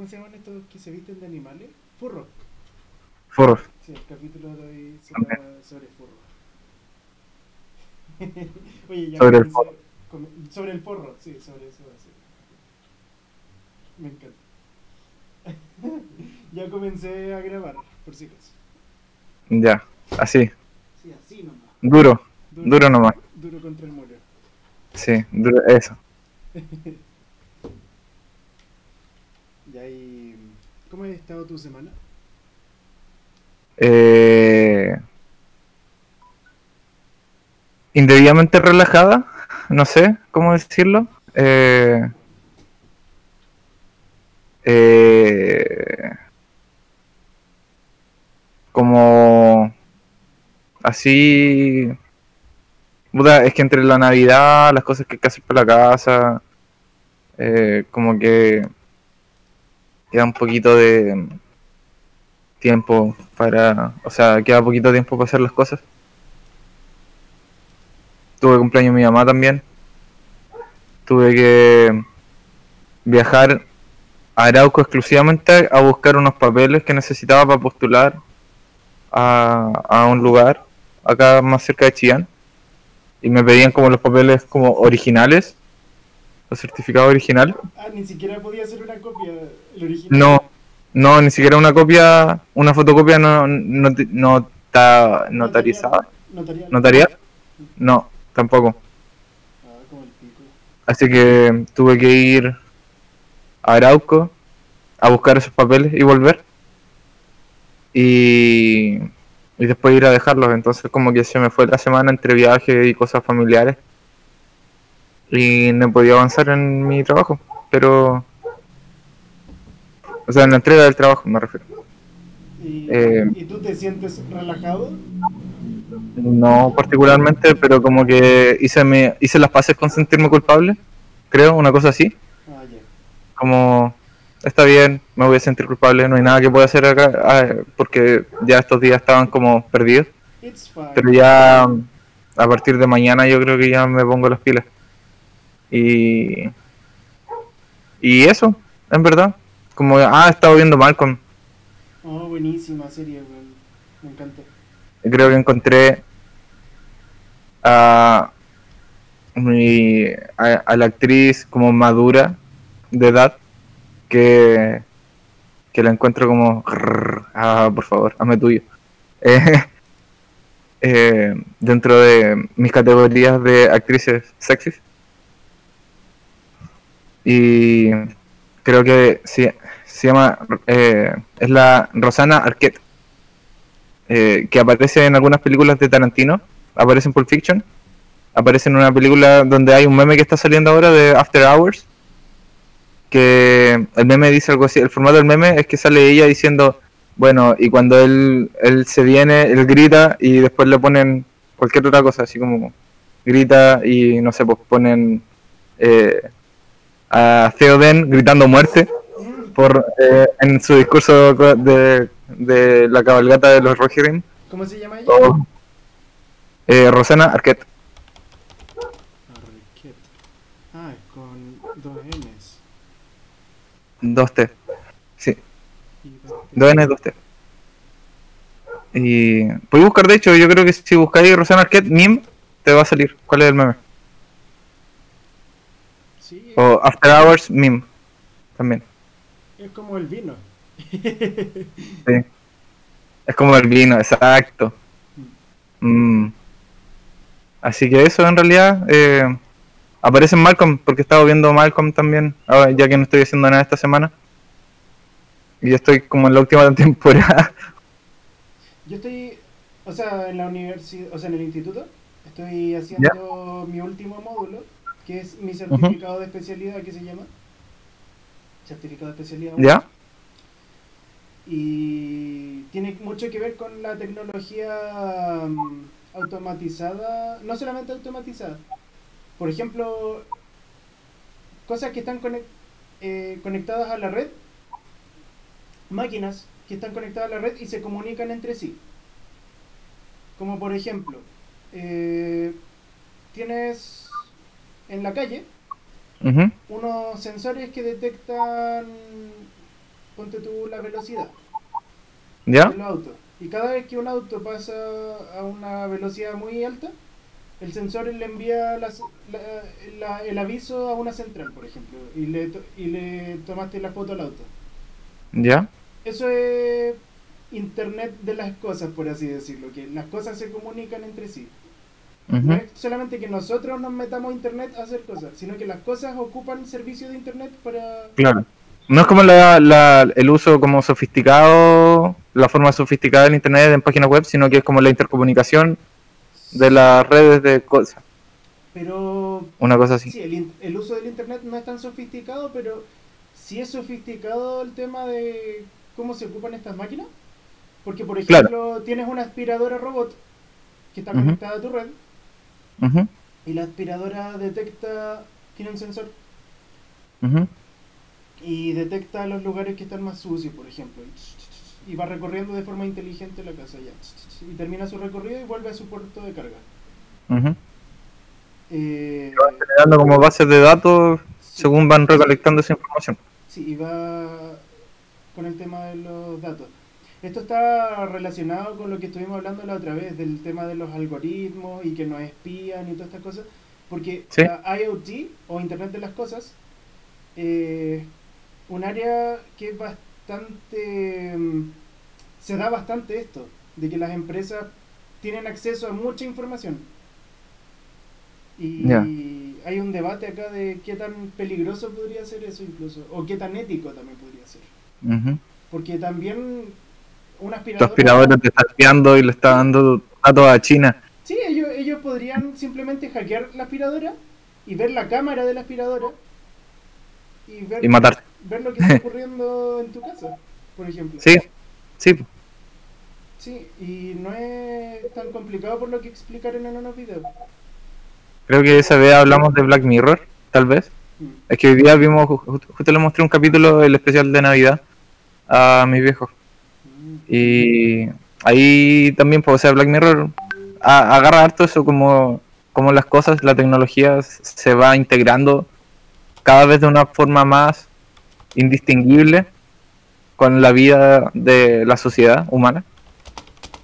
¿Cómo se llaman estos que se visten de animales? Furro. Furros. Sí, el capítulo de hoy será sobre furro. Oye, ya Sobre el forro. sobre el forro, sí, sobre eso. Me encanta. ya comencé a grabar, por si acaso. Ya, así. Sí, así nomás. Duro, duro nomás. Duro contra el muro. Sí, duro, eso. Y ¿Cómo ha estado tu semana? Eh, indebidamente relajada, no sé cómo decirlo. Eh, eh, como así. es que entre la Navidad, las cosas que hay que hacer para la casa, eh, como que queda un poquito de tiempo para, o sea, queda poquito tiempo para hacer las cosas. Tuve cumpleaños mi mamá también. Tuve que viajar a Arauco exclusivamente a buscar unos papeles que necesitaba para postular a, a un lugar acá más cerca de Chillán. Y me pedían como los papeles como originales, los certificados originales. Ah, ni siquiera podía hacer una copia, el original. No, no, ni siquiera una copia, una fotocopia no, no, no está notarizada. Notarial. ¿Notarial? No, tampoco. Ah. Así que tuve que ir a Arauco a buscar esos papeles y volver. Y, y después ir a dejarlos. Entonces como que se me fue la semana entre viajes y cosas familiares. Y no podía avanzar en mi trabajo. Pero... O sea, en la entrega del trabajo me refiero. ¿Y, Eh. ¿Y tú te sientes relajado? No particularmente, pero como que hice, mi, hice las paces con sentirme culpable. Creo, una cosa así. Ah, como está bien, me voy a sentir culpable, no hay nada que pueda hacer acá, ah, porque ya estos días estaban como perdidos, pero ya a partir de mañana yo creo que ya me pongo las pilas. Y y eso, en verdad, como ah, he estado viendo Malcolm, Oh, buenísima serie, weón. Me encanta. creo que encontré a mi a, a la actriz como madura de edad que que la encuentro como ah por favor hazme tuyo Eh, eh, dentro de mis categorías de actrices sexys y creo que sí, se llama eh, es la Rosana Arquette eh, que aparece en algunas películas de Tarantino, aparece en Pulp Fiction, aparece en una película donde hay un meme que está saliendo ahora de After Hours, que el meme dice algo así, el formato del meme es que sale ella diciendo, bueno, y cuando él, él se viene, él grita y después le ponen cualquier otra cosa, así como grita y no sé, pues ponen eh, a Theoden gritando muerte por eh, en su discurso de, de la cabalgata de los Rohirrim. ¿Cómo se llama ella? o, eh, Rosana Arquette. Arquette. Ah, con dos N's. 2T. Sí, Y dos T. 2N, 2T. Y puedes buscar, de hecho, yo creo que si buscáis Rosana Arquette, meme, te va a salir. ¿Cuál es el meme? Sí, O After Hours, meme. También. es como el vino. Sí. Es como el vino, exacto. Mm. Así que eso en realidad eh, aparece en Malcolm, porque he estado viendo Malcolm también, ahora, ya que no estoy haciendo nada esta semana. Y estoy como en la última temporada. Yo estoy, o sea, en la universidad, o sea, en el instituto, estoy haciendo mi último módulo, que es mi certificado de especialidad, que se llama. Certificado de especialidad. ¿Ya? Y tiene mucho que ver con la tecnología mm, automatizada, no solamente automatizada. Por ejemplo, cosas que están eh, conectadas a la red, máquinas que están conectadas a la red y se comunican entre sí. Como por ejemplo, eh, tienes en la calle unos sensores que detectan ponte tú la velocidad ¿Ya? de los autos. Y cada vez que un auto pasa a una velocidad muy alta, el sensor le envía las- la- la- el aviso a una central, por ejemplo, y le, y le tomaste la foto al auto. ¿Ya? Eso es Internet de las cosas, por así decirlo, que las cosas se comunican entre sí. No es solamente que nosotros nos metamos a Internet a hacer cosas, sino que las cosas ocupan servicio de Internet para... Claro. No es como la, la- el uso como sofisticado, la forma sofisticada del Internet en páginas web, sino que es como la intercomunicación de las redes de cosas. Pero Una cosa así. Sí, el, uso del internet no es tan sofisticado, pero sí es sofisticado el tema de cómo se ocupan estas máquinas. Porque, por Claro. ejemplo, tienes una aspiradora robot que está conectada a tu red Ujú, y la aspiradora detecta, tiene un sensor ujú. y detecta los lugares que están más sucios, por ejemplo. Y va recorriendo de forma inteligente la casa ya. Y termina su recorrido y vuelve a su puerto de carga. Ujú. Eh, Generando como bases de datos sí. según van recolectando esa información. Sí, y va con el tema de los datos. Esto está relacionado con lo que estuvimos hablando la otra vez, del tema de los algoritmos y que nos espían y todas estas cosas. Porque Sí. la IoT o Internet de las Cosas, eh, un área que es bastante... mm, se da bastante esto, de que las empresas tienen acceso a mucha información. Y hay un debate acá de qué tan peligroso podría ser eso incluso, o qué tan ético también podría ser. Porque también una Tu aspiradora... aspiradora te está espiando y le está dando datos a China. Sí, ellos, ellos podrían simplemente hackear la aspiradora y ver la cámara de la aspiradora y ver, Y matarte. ver lo que está ocurriendo en tu casa, por ejemplo. Sí, sí. Sí, y no es tan complicado por lo que explicaron en unos videos. Creo que esa vez hablamos de Black Mirror, tal vez. Mm. Es que hoy día vimos, ju- ju- justo le mostré un capítulo del especial de Navidad a mis viejos. Y ahí también, pues, o sea, Black Mirror a- agarra harto eso como, como las cosas, la tecnología se va integrando cada vez de una forma más indistinguible con la vida de la sociedad humana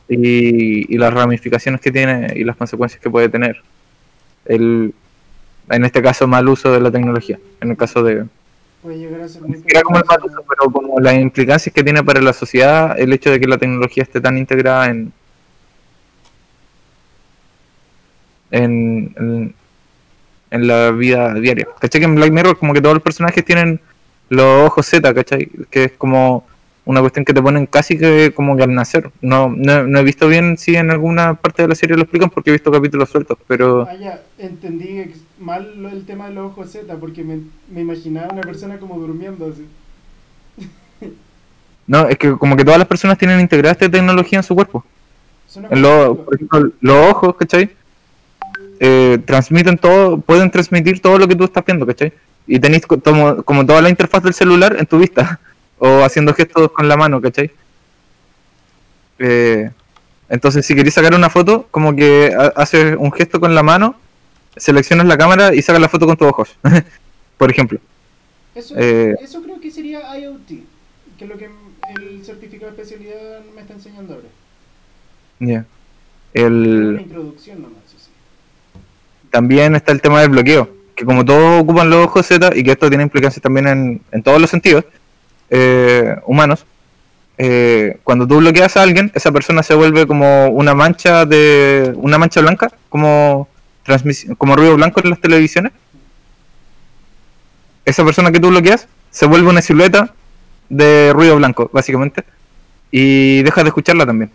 y, y las ramificaciones que tiene y las consecuencias que puede tener. El, en este caso, mal uso de la tecnología. En el caso de, Puede llegar a ser ni muy siquiera como el uso, pero como las implicancias que tiene para la sociedad el hecho de que la tecnología esté tan integrada en en, en, en la vida diaria. ¿Cachai? Que en Black Mirror como que todos los personajes tienen los ojos Z, ¿cachai? Que es como una cuestión que te ponen casi que como que al nacer. No, no, no he visto bien si en alguna parte de la serie lo explican porque he visto capítulos sueltos, pero Ah, ya, entendí mal lo- el tema de los ojos Z, porque me, me imaginaba una persona como durmiendo así. no, es que como que todas las personas tienen integrada esta tecnología en su cuerpo. En como lo- algo. por ejemplo, los ojos, ¿cachai? Eh, transmiten todo, pueden transmitir todo lo que tú estás viendo, ¿cachai? Y tenéis co- como, como toda la interfaz del celular en tu vista, o haciendo gestos con la mano, ¿cachai? Eh, entonces, si queréis sacar una foto, como que ha- haces un gesto con la mano, seleccionas la cámara y sacas la foto con tus ojos, por ejemplo. Eso, eh, eso creo que sería IoT, que es lo que el certificado de especialidad me está enseñando ahora. Ya. El... Una introducción nomás, sí. También está el tema del bloqueo, que como todos ocupan los ojos Z y que esto tiene implicancias también en, en todos los sentidos eh, humanos, eh, cuando tú bloqueas a alguien, esa persona se vuelve como una mancha de una mancha blanca, como transmisión, como ruido blanco en las televisiones. Esa persona que tú bloqueas se vuelve una silueta de ruido blanco, básicamente, y deja de escucharla también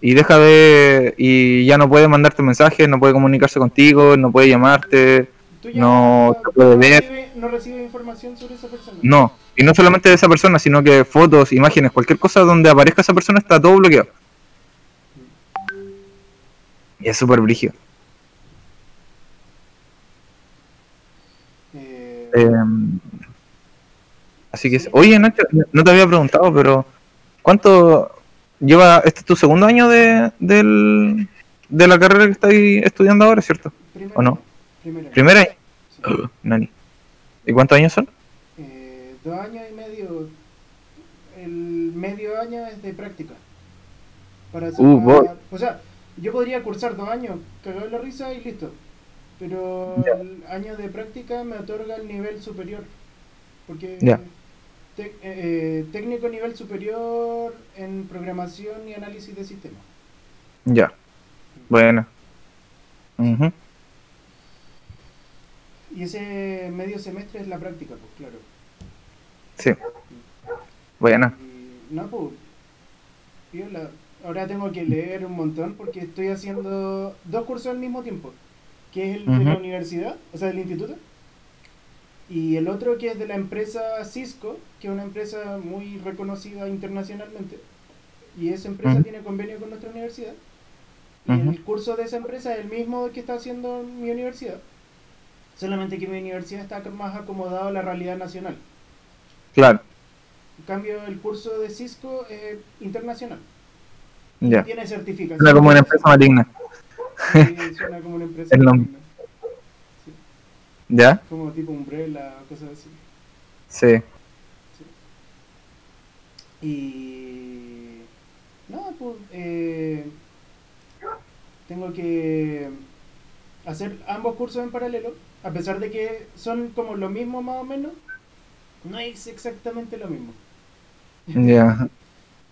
y deja de y ya no puede mandarte mensajes, no puede comunicarse contigo, no puede llamarte, No te puede ver. recibe- no recibes información sobre esa persona. no, y no solamente de esa persona, sino que fotos, imágenes, cualquier cosa donde aparezca esa persona está todo bloqueado. Y es súper brígido. Eh, Eh, así que, oye Nacho, no te había preguntado, pero ¿cuánto lleva, este es tu segundo año de, del, de la carrera que estás estudiando ahora, cierto? primero, ¿O no? Primero. ¿Primer año? Sí. Nani. ¿Y cuántos años son? Eh, dos años y medio, el medio año es de práctica. Para Uh. O sea, yo podría cursar dos años, cagar la risa y listo. Pero Ya. el año de práctica me otorga el nivel superior. Porque te- eh, eh, técnico nivel superior en programación y análisis de sistemas. Ya. Bueno. Ujú. Y ese medio semestre es la práctica, pues claro. Sí. Bueno. Y, no, pues. Ahora tengo que leer un montón porque estoy haciendo dos cursos al mismo tiempo. Que es el de la universidad, o sea, del instituto. Y el otro que es de la empresa Cisco, que es una empresa muy reconocida internacionalmente. Y esa empresa tiene convenio con nuestra universidad. Y el curso de esa empresa es el mismo que está haciendo mi universidad. Solamente que mi universidad está más acomodado a la realidad nacional. Claro. En cambio, el curso de Cisco es internacional. Ya. Tiene certificación. Suena como una empresa maligna. Sí, suena como una empresa. El nombre. Sí, ¿Ya? como tipo Umbrella, cosas así. Sí. Y. No, pues. eh, tengo que hacer ambos cursos en paralelo. A pesar de que son como lo mismo más o menos, no es exactamente lo mismo. Ya.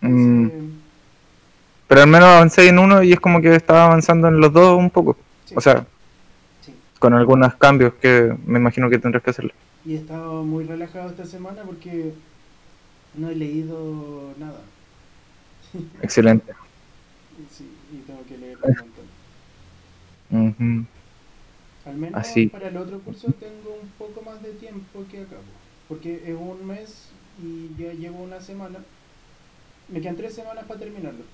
Mm, Entonces, Pero al menos avancé en uno y es como que estaba avanzando en los dos un poco. sí, O sea, sí. con algunos cambios que me imagino que tendrás que hacerlo. Y he estado muy relajado esta semana porque no he leído nada. Excelente. Sí, y tengo que leer un montón. Ujú. Al menos Así. para el otro curso tengo un poco más de tiempo que acabo. Porque es un mes y ya llevo una semana. Me quedan tres semanas para terminarlo.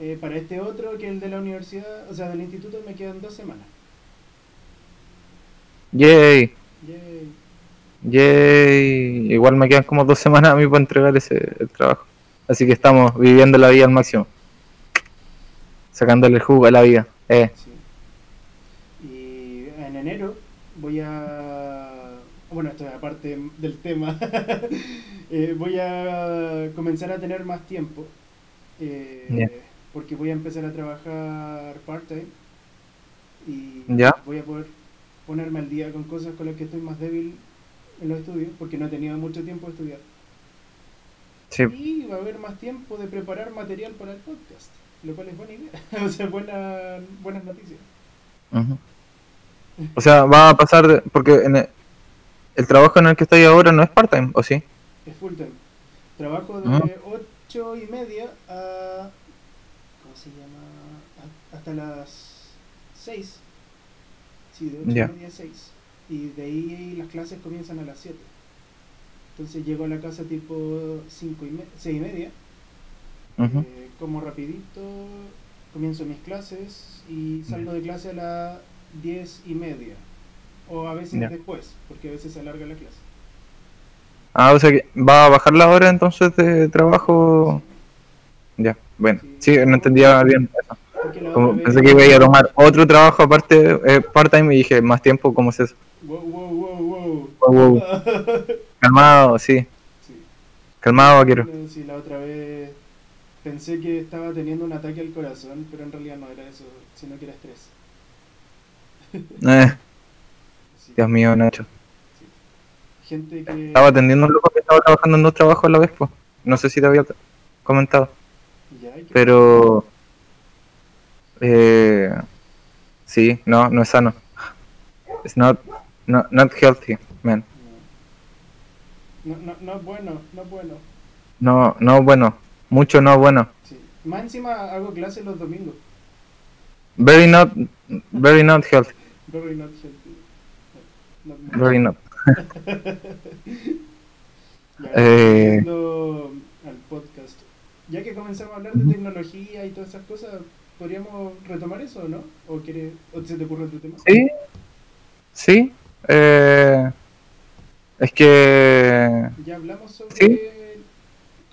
Eh, para este otro, que es el de la universidad, o sea, del instituto, me quedan dos semanas. Yay. Yay. Yay. Igual me quedan como dos semanas a mí para entregar ese el trabajo. Así que estamos viviendo la vida al máximo. Sacándole el jugo a la vida. Eh. Sí. Y en enero voy a. Bueno, esto es aparte del tema. Eh, voy a comenzar a tener más tiempo. eh. Porque voy a empezar a trabajar part-time. Y Ya. voy a poder ponerme al día con cosas con las que estoy más débil en los estudios. Porque no he tenido mucho tiempo de estudiar. Sí. Y va a haber más tiempo de preparar material para el podcast. Lo cual es buena idea. o sea, buena, buenas noticias. O sea, va a pasar de- porque en el, el trabajo en el que estoy ahora no es part-time, ¿o sí? Es full time. Trabajo de Ah. 8 y media a. ¿Cómo se llama? Hasta las 6. Sí, de 8 Ya. y media a 6. Y de ahí las clases comienzan a las 7. Entonces llego a la casa tipo 5 y me 6 y media. Eh, como rapidito, comienzo mis clases y salgo de clase a las 10 y media. O a veces después, porque a veces se alarga la clase. Ah, o sea que va a bajar la hora entonces de trabajo. Ya, bueno. Sí, no entendía bien eso. Como pensé que iba a tomar otro trabajo aparte, eh, part-time, y dije, más tiempo, ¿cómo es eso? Wow, wow, wow, wow. Wow. Calmado, sí. sí. Calmado, vaquero. No, sí, la otra vez pensé que estaba teniendo un ataque al corazón, pero en realidad no era eso, sino que era estrés. Eh, Sí, Dios mío, Nacho. sí. Gente que... Estaba atendiendo un loco que estaba trabajando en dos trabajos a la vez, pues. No sé si te había comentado. Pero... Eh, sí, no, no es sano. It's not, not, not healthy, man. No, no, no es bueno, no es bueno. No, no bueno. Mucho no bueno. Sí. Más encima hago clases los domingos. Very not, very not healthy. Very not healthy. Not. Very not. Ya, Eh. al podcast. Ya que comenzamos a hablar de tecnología y todas esas cosas, ¿podríamos retomar eso o no? ¿O, quieres, o se te ocurre otro tema? Sí, sí. Eh, es que Ya hablamos sobre... Sí.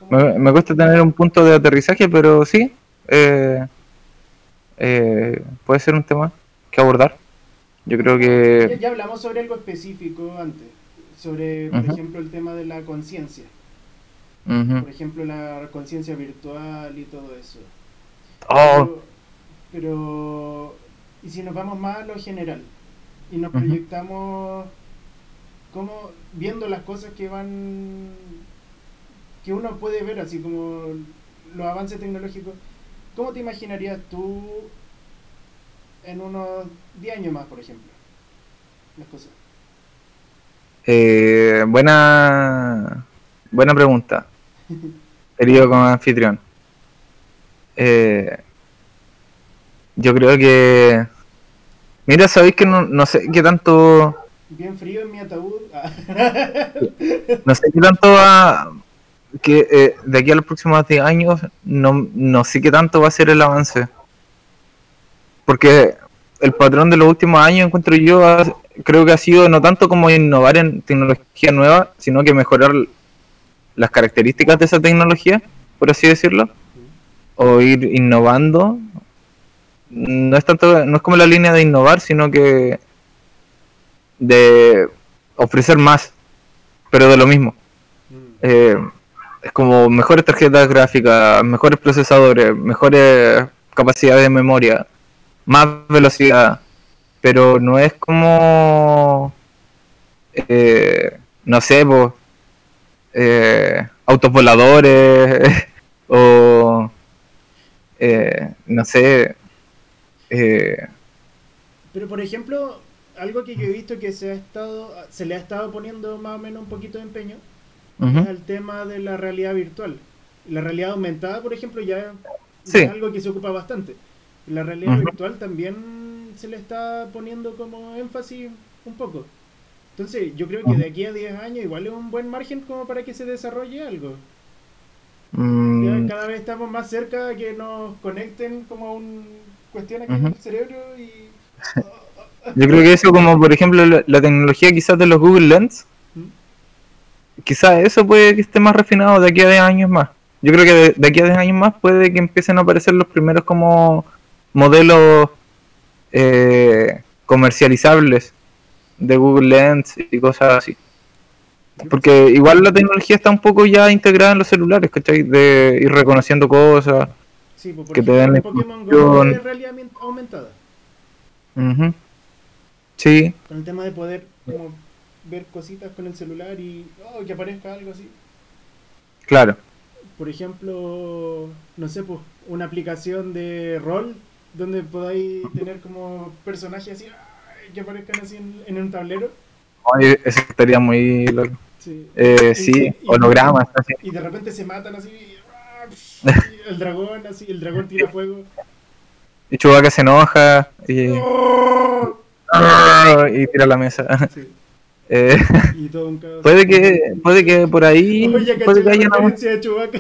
me, me cuesta tener un punto de aterrizaje, pero sí. eh, eh, puede ser un tema que abordar. Yo creo que... ya hablamos sobre algo específico antes, sobre, por ejemplo, el tema de la conciencia. Por ejemplo, la conciencia virtual y todo eso. Oh, Pero, pero- ¿y si nos vamos más a lo general? Y nos proyectamos como viendo las cosas que van que uno puede ver así como los avances tecnológicos ¿cómo te imaginarías tú en unos 10 años más por ejemplo? las cosas eh, buena, buena pregunta, querido como anfitrión. Eh, yo creo que... Mira, sabéis que no, no sé qué tanto... bien frío en mi ataúd Ah. No sé qué tanto va... Que eh, de aquí a los próximos 10 años no, no sé qué tanto va a ser el avance. Porque el patrón de los últimos años, encuentro yo, ha- creo que ha sido no tanto como innovar en tecnología nueva, sino que mejorar las características de esa tecnología, por así decirlo, o ir innovando. No es tanto, no es como la línea de innovar, sino que de ofrecer más, pero de lo mismo. Mm. Eh, es como mejores tarjetas gráficas, mejores procesadores, mejores capacidades de memoria, más velocidad, pero no es como, eh, no sé, pues, eh, autos voladores o, eh, no sé, eh, Pero por ejemplo, algo que yo he visto que se ha estado, se le ha estado poniendo más o menos un poquito de empeño ujú, es el tema de la realidad virtual. La realidad aumentada, por ejemplo, ya Sí. es algo que se ocupa bastante. La realidad virtual también se le está poniendo como énfasis un poco. Entonces, yo creo que de aquí a 10 años igual es un buen margen como para que se desarrolle algo. mm, cada vez estamos más cerca de que nos conecten como a un cuestión aquí en el cerebro y yo creo que eso como por ejemplo la, la tecnología quizás de los Google Lens, ¿Mm? quizás eso puede que esté más refinado de aquí a 10 años más. Yo creo que de, de aquí a 10 años más puede que empiecen a aparecer los primeros como modelos eh, comercializables de Google Lens y cosas así. Porque igual la tecnología está un poco ya integrada en los celulares, ¿cachai? De ir reconociendo cosas. Sí, pues, que te den la Pokémon Go es realidad aumenta- aumentada. Ujú. Sí, Con el tema de poder como ver cositas con el celular y oh, que aparezca algo así. claro. Por ejemplo, no sé, pues una aplicación de rol donde podáis tener como personajes así que aparezcan así en, en un tablero. Oye, eso estaría muy loco. Sí. Eh, Y- sí, y- hologramas, así. Y de repente se matan así. y, el dragón así, el dragón tira fuego. Y Chewbacca se enoja y, Oh, y tira la mesa. sí, Eh, y todo un caos. puede que puede que por ahí Oh, ya caché puede que la haya una... referencia de Chewbacca.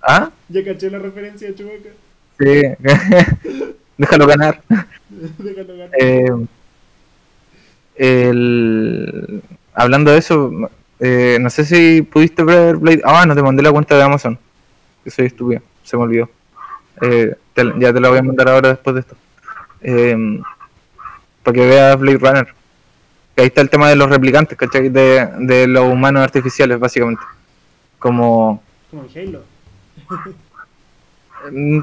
¿Ah? Ya caché la referencia de Chewbacca. Sí. Déjalo ganar. Déjalo ganar. Eh, el... Hablando de eso, eh, no sé si pudiste ver Blade... Ah, no te mandé la cuenta de Amazon. Que soy estúpido, se me olvidó. Eh, te- ya te la voy a mandar ahora después de esto. Eh, para que veas Blade Runner. Que ahí está el tema de los replicantes, ¿cachai? De, de los humanos artificiales, básicamente. Como... Como en Halo. Mm,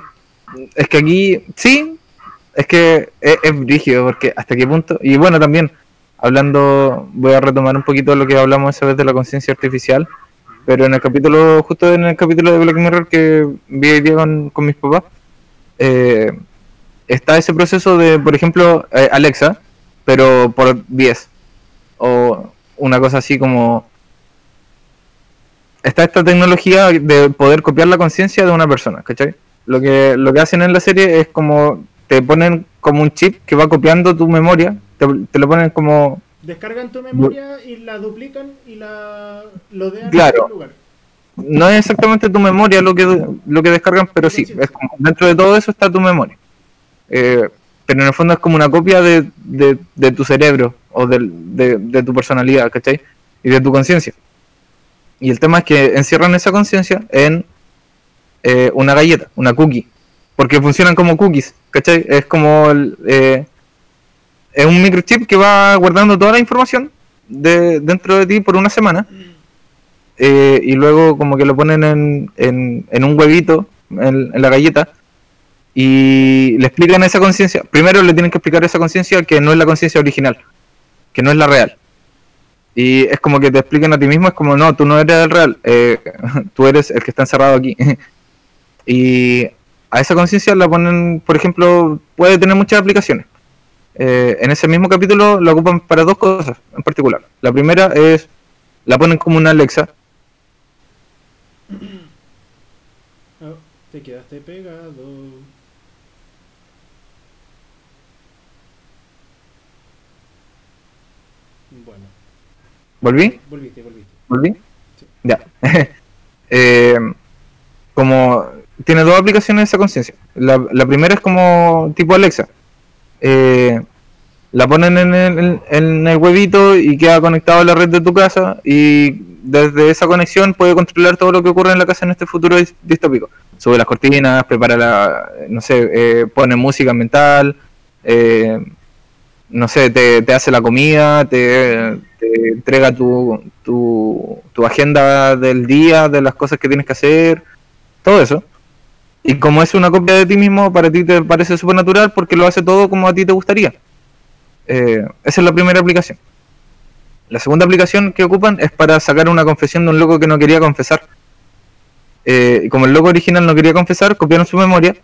Es que aquí, sí, es que es, brígido, porque hasta qué punto, y bueno, también, hablando, voy a retomar un poquito lo que hablamos esa vez de la conciencia artificial, pero en el capítulo, justo en el capítulo de Black Mirror que vi hoy día con, con mis papás, eh, está ese proceso de, por ejemplo, eh, Alexa, pero por 10, o una cosa así como... Está esta tecnología de poder copiar la conciencia de una persona, ¿cachai? Lo que, lo que hacen en la serie es como te ponen como un chip que va copiando tu memoria, te, te lo ponen como Descargan tu memoria y la duplican y la lodean Claro. en otro lugar. no es exactamente tu memoria lo que lo que descargan, pero sí, es como, dentro de todo eso está tu memoria. Eh, pero en el fondo es como una copia de, de, de tu cerebro o de, de tu personalidad, ¿cachai? Y de tu conciencia. Y el tema es que encierran esa conciencia en eh, una galleta, una cookie. Porque funcionan como cookies, ¿cachai? Es como el, eh, es un microchip que va guardando toda la información de, dentro de ti por una semana eh, y luego como que lo ponen en, en, un huevito, en, la galleta, y le explican esa conciencia. Primero le tienen que explicar esa conciencia que no es la conciencia original, que no es la real. Y es como que te expliquen a ti mismo, es como, no, tú no eres el real, eh, tú eres el que está encerrado aquí. y a esa conciencia la ponen, por ejemplo, puede tener muchas aplicaciones. Eh, en ese mismo capítulo la ocupan para dos cosas en particular. La primera es, la ponen como una Alexa. Oh, te quedaste pegado. Bueno, ¿Volví? volviste, volviste. ¿Volví? Sí. Ya. Eh, como tiene dos aplicaciones esa conciencia. La, primera es como tipo Alexa. Eh, la ponen en el, en el huevito y queda conectado a la red de tu casa y desde esa conexión puede controlar todo lo que ocurre en la casa en este futuro dis- distópico. Sube las cortinas, prepara la, no sé, eh, pone música ambiental, eh, no sé, te, hace la comida, te, entrega tu, tu agenda del día, de las cosas que tienes que hacer, todo eso. Y como es una copia de ti mismo, para ti te parece súper natural porque lo hace todo como a ti te gustaría. Eh, esa es la primera aplicación. La segunda aplicación que ocupan es para sacar una confesión de un loco que no quería confesar. Eh, como el loco original no quería confesar, copiaron su memoria,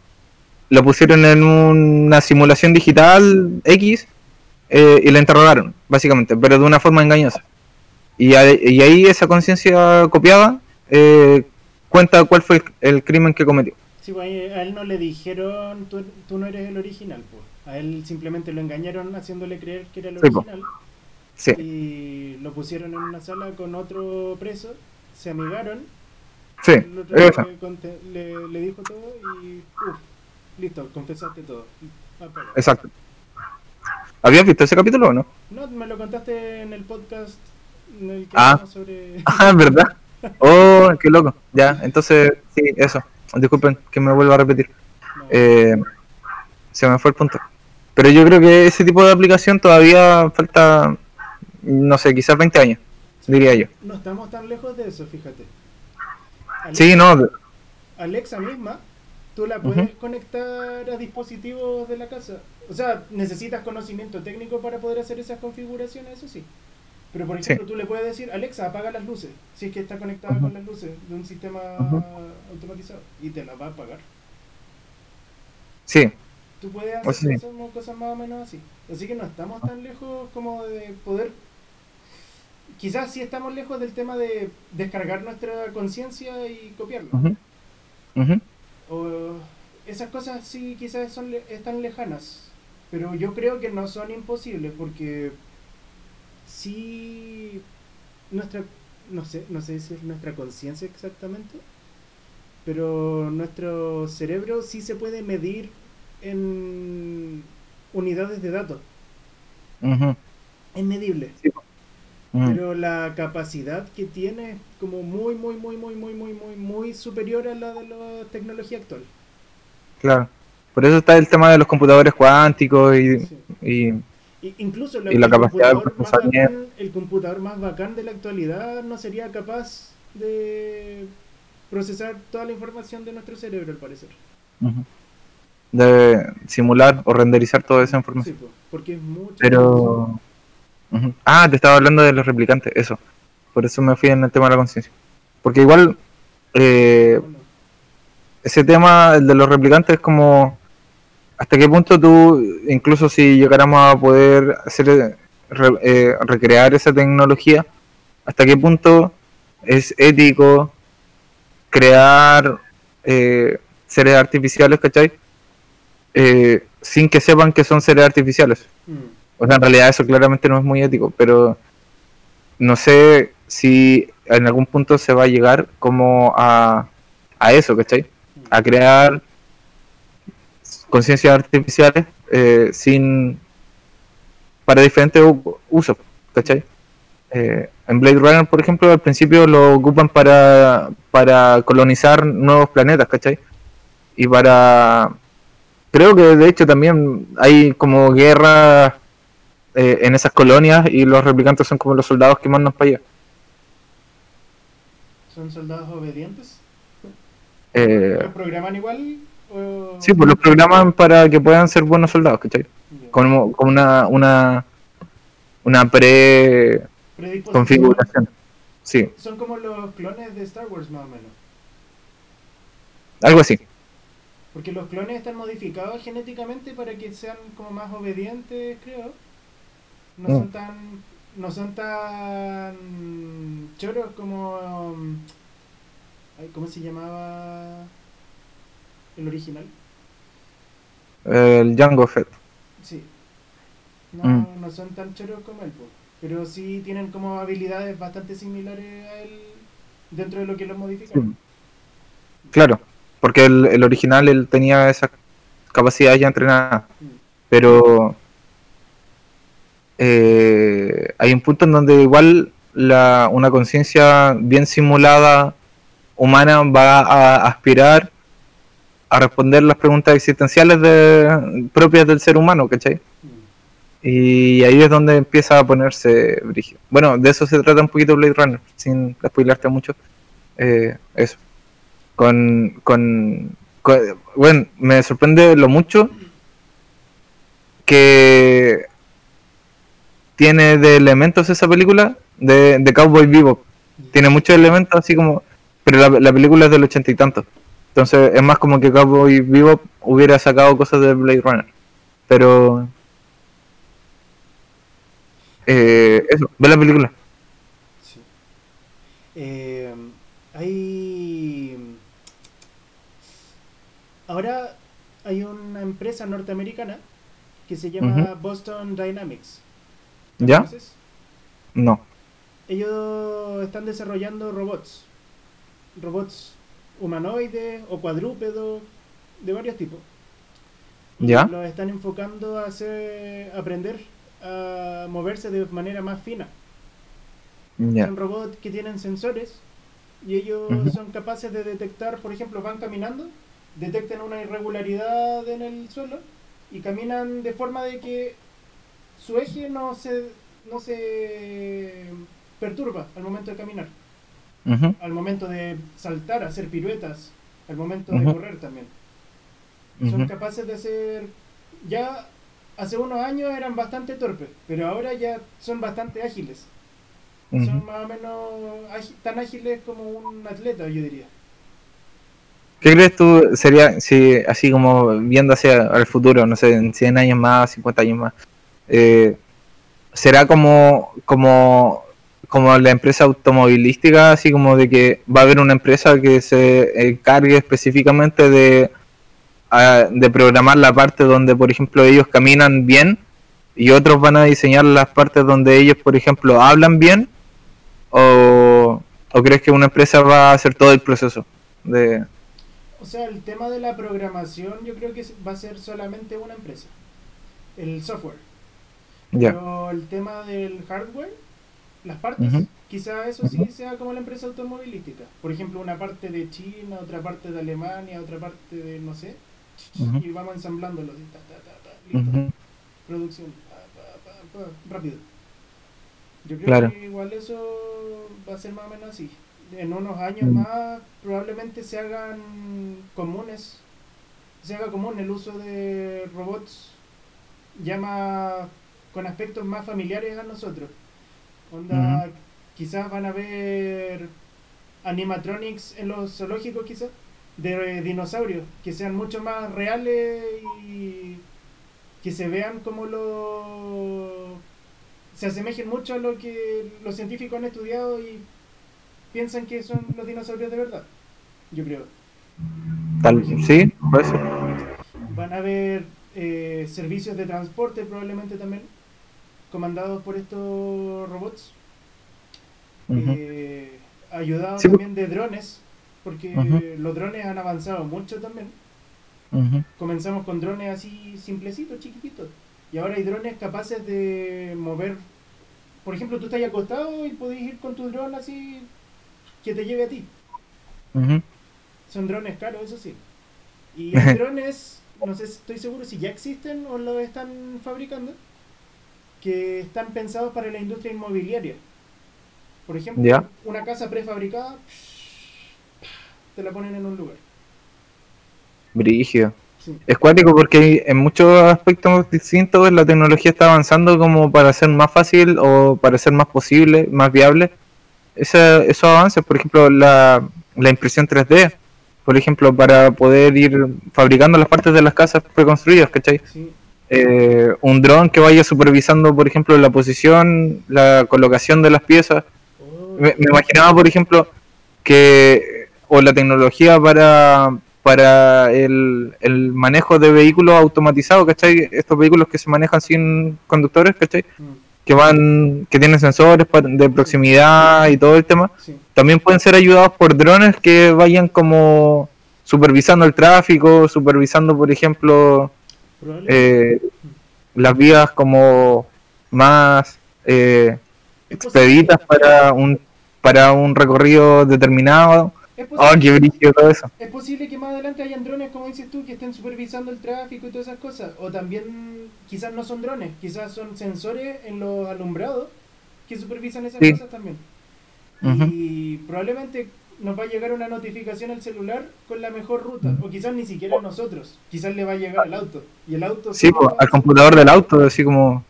lo pusieron en una simulación digital X eh, y la interrogaron, básicamente, pero de una forma engañosa. Y, y ahí esa conciencia copiada eh, cuenta cuál fue el crimen que cometió. Sí, pues a él no le dijeron, tú, tú no eres el original, pues. A él simplemente lo engañaron haciéndole creer que era el po. original. Sí, Y lo pusieron en una sala con otro preso, se amigaron, sí, el otro le, le- le dijo todo y uff, listo, confesaste todo. Apaga. Exacto. ¿Habías visto ese capítulo o no? No, me lo contaste en el podcast en el que Ah. sobre... Ah, ¿verdad? Oh, qué loco. Ya, entonces, sí, eso. Disculpen que me vuelva a repetir. Eh, se me fue el punto. Pero yo creo que ese tipo de aplicación todavía falta, no sé, quizás 20 años, diría yo. no estamos tan lejos de eso, fíjate. Sí, no, Alexa misma, tú la puedes conectar a dispositivos de la casa. O sea, necesitas conocimiento técnico para poder hacer esas configuraciones, eso sí. Pero por ejemplo, tú le puedes decir, Alexa, apaga las luces, si es que está conectada con las luces de un sistema automatizado, y te las va a apagar. sí, Tú puedes O hacer sí. cosas, más o menos así. Así que no estamos tan lejos como de poder... Quizás sí estamos lejos del tema de descargar nuestra conciencia y copiarla. ujú, ujú, O esas cosas sí quizás son le- están lejanas, pero yo creo que no son imposibles porque sí nuestra no sé, no sé si es nuestra conciencia exactamente, pero nuestro cerebro sí se puede medir en unidades de datos, es medible. Pero la capacidad que tiene es como muy, muy, muy, muy, muy, muy, muy, muy superior a la de la tecnología actual. Claro. Por eso está el tema de los computadores cuánticos y, Sí. y Incluso Y la el capacidad de computador más procesamiento. bacán- el computador más bacán de la actualidad no sería capaz de procesar toda la información de nuestro cerebro, al parecer. de simular o renderizar toda esa información. Sí, porque es mucho. Pero. Ah, te estaba hablando de los replicantes, eso. Por eso me fui en el tema de la conciencia. Porque igual, eh, Bueno, ese tema, el de los replicantes, es como. ¿Hasta qué punto tú, incluso si llegáramos a poder hacer, eh, re- eh, recrear esa tecnología, hasta qué punto es ético crear eh, seres artificiales, ¿cachai? Eh, sin que sepan que son seres artificiales. mm, O sea, en realidad eso claramente no es muy ético, pero no sé si en algún punto se va a llegar como a, a eso, ¿cachai? A crear conciencias artificiales eh, sin para diferentes usos, ¿cachai? Eh, en Blade Runner, por ejemplo, al principio lo ocupan para, para colonizar nuevos planetas, ¿cachai? Y para... Creo que de hecho también hay como guerras eh, en esas colonias y los replicantes son como los soldados que mandan para allá. ¿Son soldados obedientes? Eh, ¿Los programan igual? Sí, pues los programan para que puedan ser buenos soldados, ¿cachai? Como, como una, una, una pre configuración. Sí, Son como los clones de Star Wars más o menos. algo así. Porque los clones están modificados genéticamente para que sean como más obedientes, creo. No Mm. son tan no son tan choros como ¿cómo se llamaba el original? El Django Fett. Sí. No, Mm. no son tan choros como él, po. pero sí tienen como habilidades bastante similares a él dentro de lo que lo modifican. Claro, porque el, el original él tenía esas capacidades ya entrenadas, Mm. pero eh, hay un punto en donde igual la, una conciencia bien simulada humana va a aspirar a responder las preguntas existenciales de, propias del ser humano, ¿cachai? Y ahí es donde empieza a ponerse brígido. Bueno, de eso se trata un poquito Blade Runner, sin spoilarte mucho. Eh, eso. Con, con, Bueno, me sorprende lo mucho que tiene de elementos esa película de, de Cowboy Vivo. Tiene muchos elementos así como... Pero la película es del ochenta y tanto. Entonces es más como que Cowboy Vivo hubiera sacado cosas de Blade Runner. Pero... Eh, eso, ve la película. Sí. Eh, hay. Ahora hay una empresa norteamericana que se llama Boston Dynamics. ¿La ¿Ya? conoces? No. Ellos están desarrollando robots. Robots humanoides o cuadrúpedos de varios tipos. ¿Ya? Los están enfocando a hacer, aprender a moverse de manera más fina. Ya. Son robots que tienen sensores y ellos son capaces de detectar, por ejemplo, van caminando, detectan una irregularidad en el suelo y caminan de forma de que su eje no se, no se perturba al momento de caminar, Al momento de saltar, hacer piruetas, al momento de correr también. Son capaces de hacer... Ya hace unos años eran bastante torpes, pero ahora ya son bastante ágiles. Son más o menos tan ágiles como un atleta, yo diría. ¿Qué crees tú sería, si así como viendo hacia el futuro, no sé, en 100 años más, 50 años más, eh, será como, como, como la empresa automovilística, así como de que va a haber una empresa que se encargue específicamente de, ah, de programar la parte donde, por ejemplo, ellos caminan bien y otros van a diseñar las partes donde ellos, por ejemplo, hablan bien? ¿O, o crees que una empresa va a hacer todo el proceso de... O sea, el tema de la programación yo creo que va a ser solamente una empresa. El software. Pero el tema del hardware, las partes, Ujú. quizá eso sí sea como la empresa automovilística. Por ejemplo, una parte de China, otra parte de Alemania, otra parte de no sé. Y vamos ensamblándolo. así, ta, ta, ta, listo. Producción pa, pa, pa, pa, rápido yo creo Claro. que igual eso va a ser más o menos así en unos años Mm. más probablemente se hagan comunes se haga común el uso de robots ya más con aspectos más familiares a nosotros onda quizás van a ver animatronics en los zoológicos quizás de dinosaurios que sean mucho más reales y que se vean como lo se asemejen mucho a lo que los científicos han estudiado y piensan que son los dinosaurios de verdad yo creo. Tal, sí, puede ser. van a haber eh, servicios de transporte probablemente también comandados por estos robots Ujú. eh, ayudados Sí, pues. también de drones porque los drones han avanzado mucho también comenzamos con drones así simplecitos, chiquititos. Y ahora hay drones capaces de mover. Por ejemplo, tú estás acostado y podés ir con tu dron así que te lleve a ti. Son drones caros, eso sí. Y hay drones, no sé, estoy seguro si ya existen o lo están fabricando, que están pensados para la industria inmobiliaria. Por ejemplo, una casa prefabricada, te la ponen en un lugar. Brígido. Sí. Es cuático porque en muchos aspectos distintos la tecnología está avanzando como para ser más fácil o para ser más posible, más viable. Ese- esos avances, por ejemplo, la, la impresión 3D, por ejemplo, para poder ir fabricando las partes de las casas preconstruidas, ¿cachai? Sí. Eh, un dron que vaya supervisando, por ejemplo, la posición, la colocación de las piezas. Me, me imaginaba, por ejemplo, que o la tecnología para, para el, el manejo de vehículos automatizados, ¿cachai? Estos vehículos que se manejan sin conductores, ¿cachai? mm, Que van, que tienen sensores de proximidad y todo el tema. sí. También pueden ser ayudados por drones que vayan como supervisando el tráfico, supervisando, por ejemplo. Eh, las vías como más eh, expeditas para un para un recorrido determinado. es Oh, posible- qué brillo todo eso. Es posible que más adelante hayan drones, como dices tú, que estén supervisando el tráfico y todas esas cosas. O también quizás no son drones, quizás son sensores en los alumbrados que supervisan esas Sí. cosas también. Y probablemente nos va a llegar una notificación al celular con la mejor ruta. O quizás ni siquiera a nosotros. Quizás le va a llegar al auto. Y el auto... Sí, pues, al computador del auto, así como...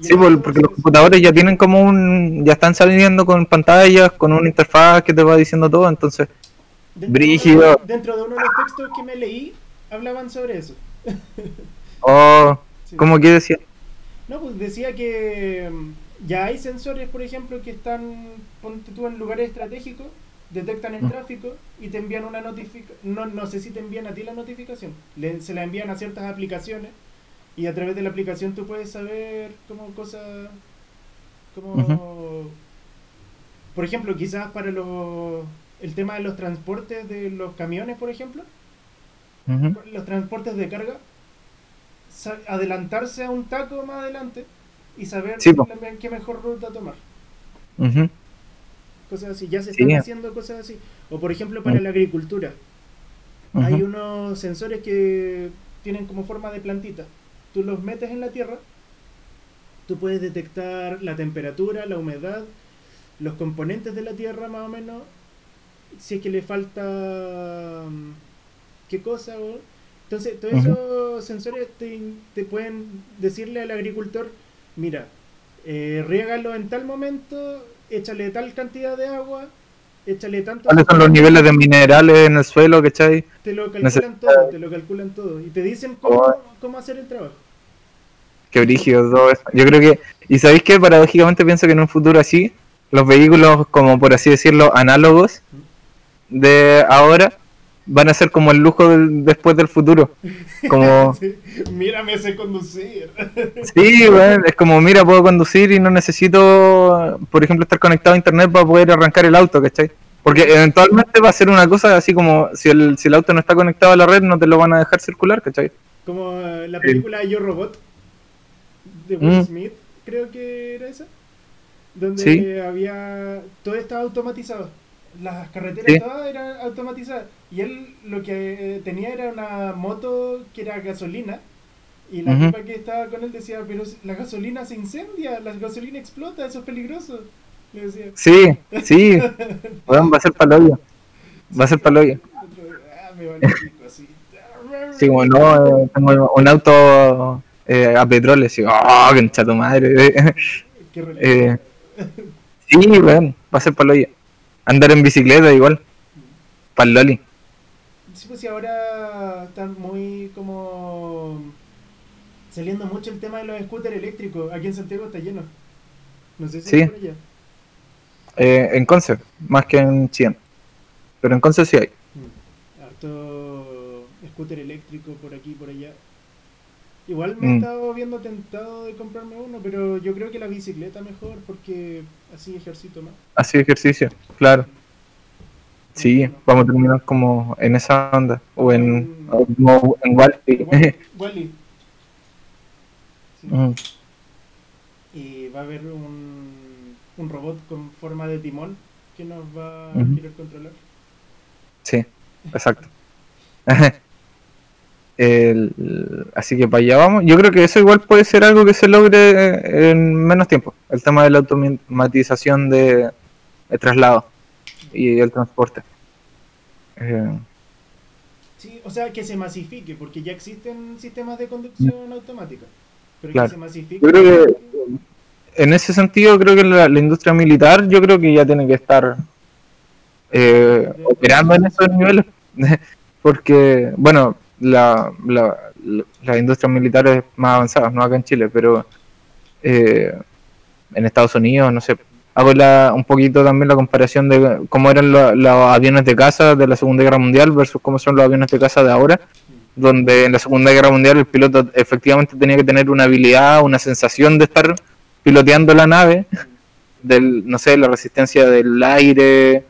Sí, pues, auto porque los computadores ya tienen como un... Ya están saliendo con pantallas, con una interfaz que te va diciendo todo, entonces... Dentro Brígido. De uno, dentro de uno de los textos que me leí, hablaban sobre eso. Oh, Sí. ¿cómo que decía? No, pues decía que mm, ya hay sensores, por ejemplo, que están, ponte tú en lugares estratégicos, detectan el Mm. tráfico y te envían una notificación. No, no sé si te envían a ti la notificación, Le- se la envían a ciertas aplicaciones y a través de la aplicación tú puedes saber como cosas, como, por ejemplo, quizás para los, el tema de los transportes de los camiones, por ejemplo, los transportes de carga, adelantarse a un taco más adelante y saber Sí, qué mejor ruta tomar. Cosas así, ya se Sí. están haciendo cosas así. O por ejemplo para la agricultura, hay unos sensores que tienen como forma de plantita. Tú los metes en la tierra, tú puedes detectar la temperatura, la humedad, los componentes de la tierra más o menos, si es que le falta mm, qué cosa. o- Entonces, todos esos sensores te, te pueden decirle al agricultor, mira, eh, riégalo en tal momento, échale tal cantidad de agua, échale tanto... ¿Cuáles son los niveles de minerales en el suelo, cachai? Te lo calculan Necesita- todo, te lo calculan todo. Y te dicen cómo, Oh. cómo hacer el trabajo. Qué brígido todo eso. Yo creo que, y sabéis que paradójicamente pienso que en un futuro así, los vehículos, como por así decirlo, análogos de ahora, van a ser como el lujo del- después del futuro. Como, Sí, Mira, me sé conducir. sí, weón, es como, mira, puedo conducir y no necesito, por ejemplo, estar conectado a internet para poder arrancar el auto, ¿cachai? Porque eventualmente va a ser una cosa así como, si el, si el auto no está conectado a la red, no te lo van a dejar circular, ¿cachai? Como la película Yo Robot de Will Mm. Smith, creo que era esa. Donde Sí. había. Todo estaba automatizado. Las carreteras Sí. todas eran automatizadas. Y él lo que eh, tenía era una moto que era gasolina. Y la tipa que estaba con él decía: Pero la gasolina se incendia, la gasolina explota, eso es peligroso. Le decía. Sí, sí, va a ser paloyo. Va a ser paloyo. Ah, me vale pico, así. Sí, como no, eh, tengo un auto eh, a petróleo, así, oh, que chato madre. Qué. Eh, sí, weón, va a ser paloyo. Andar en bicicleta igual, pa'l loli. Sí, pues y ahora están muy como saliendo mucho el tema de los scooters eléctricos. Aquí en Santiago está lleno. No sé si Sí. hay por allá. Eh, en Conce, más que en Chien. Pero en Conce sí hay. Mm. Harto scooter eléctrico por aquí y por allá. Igual me he Mm. estado viendo tentado de comprarme uno, pero yo creo que la bicicleta mejor porque así ejercito más. Así ejercicio, claro. Sí, vamos a terminar como en esa onda. O en, en Walpi. Wall- Wall-E. Sí. Mm, Y va a haber un, un robot con forma de timón que nos va a Ujú. querer controlar. Sí, exacto. El- así que para allá vamos. Yo creo que eso igual puede ser algo que se logre en menos tiempo. El tema de la automatización de, de traslado y el transporte. Eh, Sí, o sea, que se masifique, porque ya existen sistemas de conducción automática. Pero Claro. que se masifique. Yo creo que en ese sentido creo que la, la industria militar yo creo que ya tiene que estar eh, operando en esos niveles porque bueno la, la, la- las industrias militares más avanzadas no acá en Chile pero eh, en Estados Unidos no sé. Hago la, un poquito también la comparación de cómo eran lo- los aviones de caza de la Segunda Guerra Mundial versus cómo son los aviones de caza de ahora donde en la Segunda Guerra Mundial el piloto efectivamente tenía que tener una habilidad, una sensación de estar piloteando la nave, del, no sé, la resistencia del aire,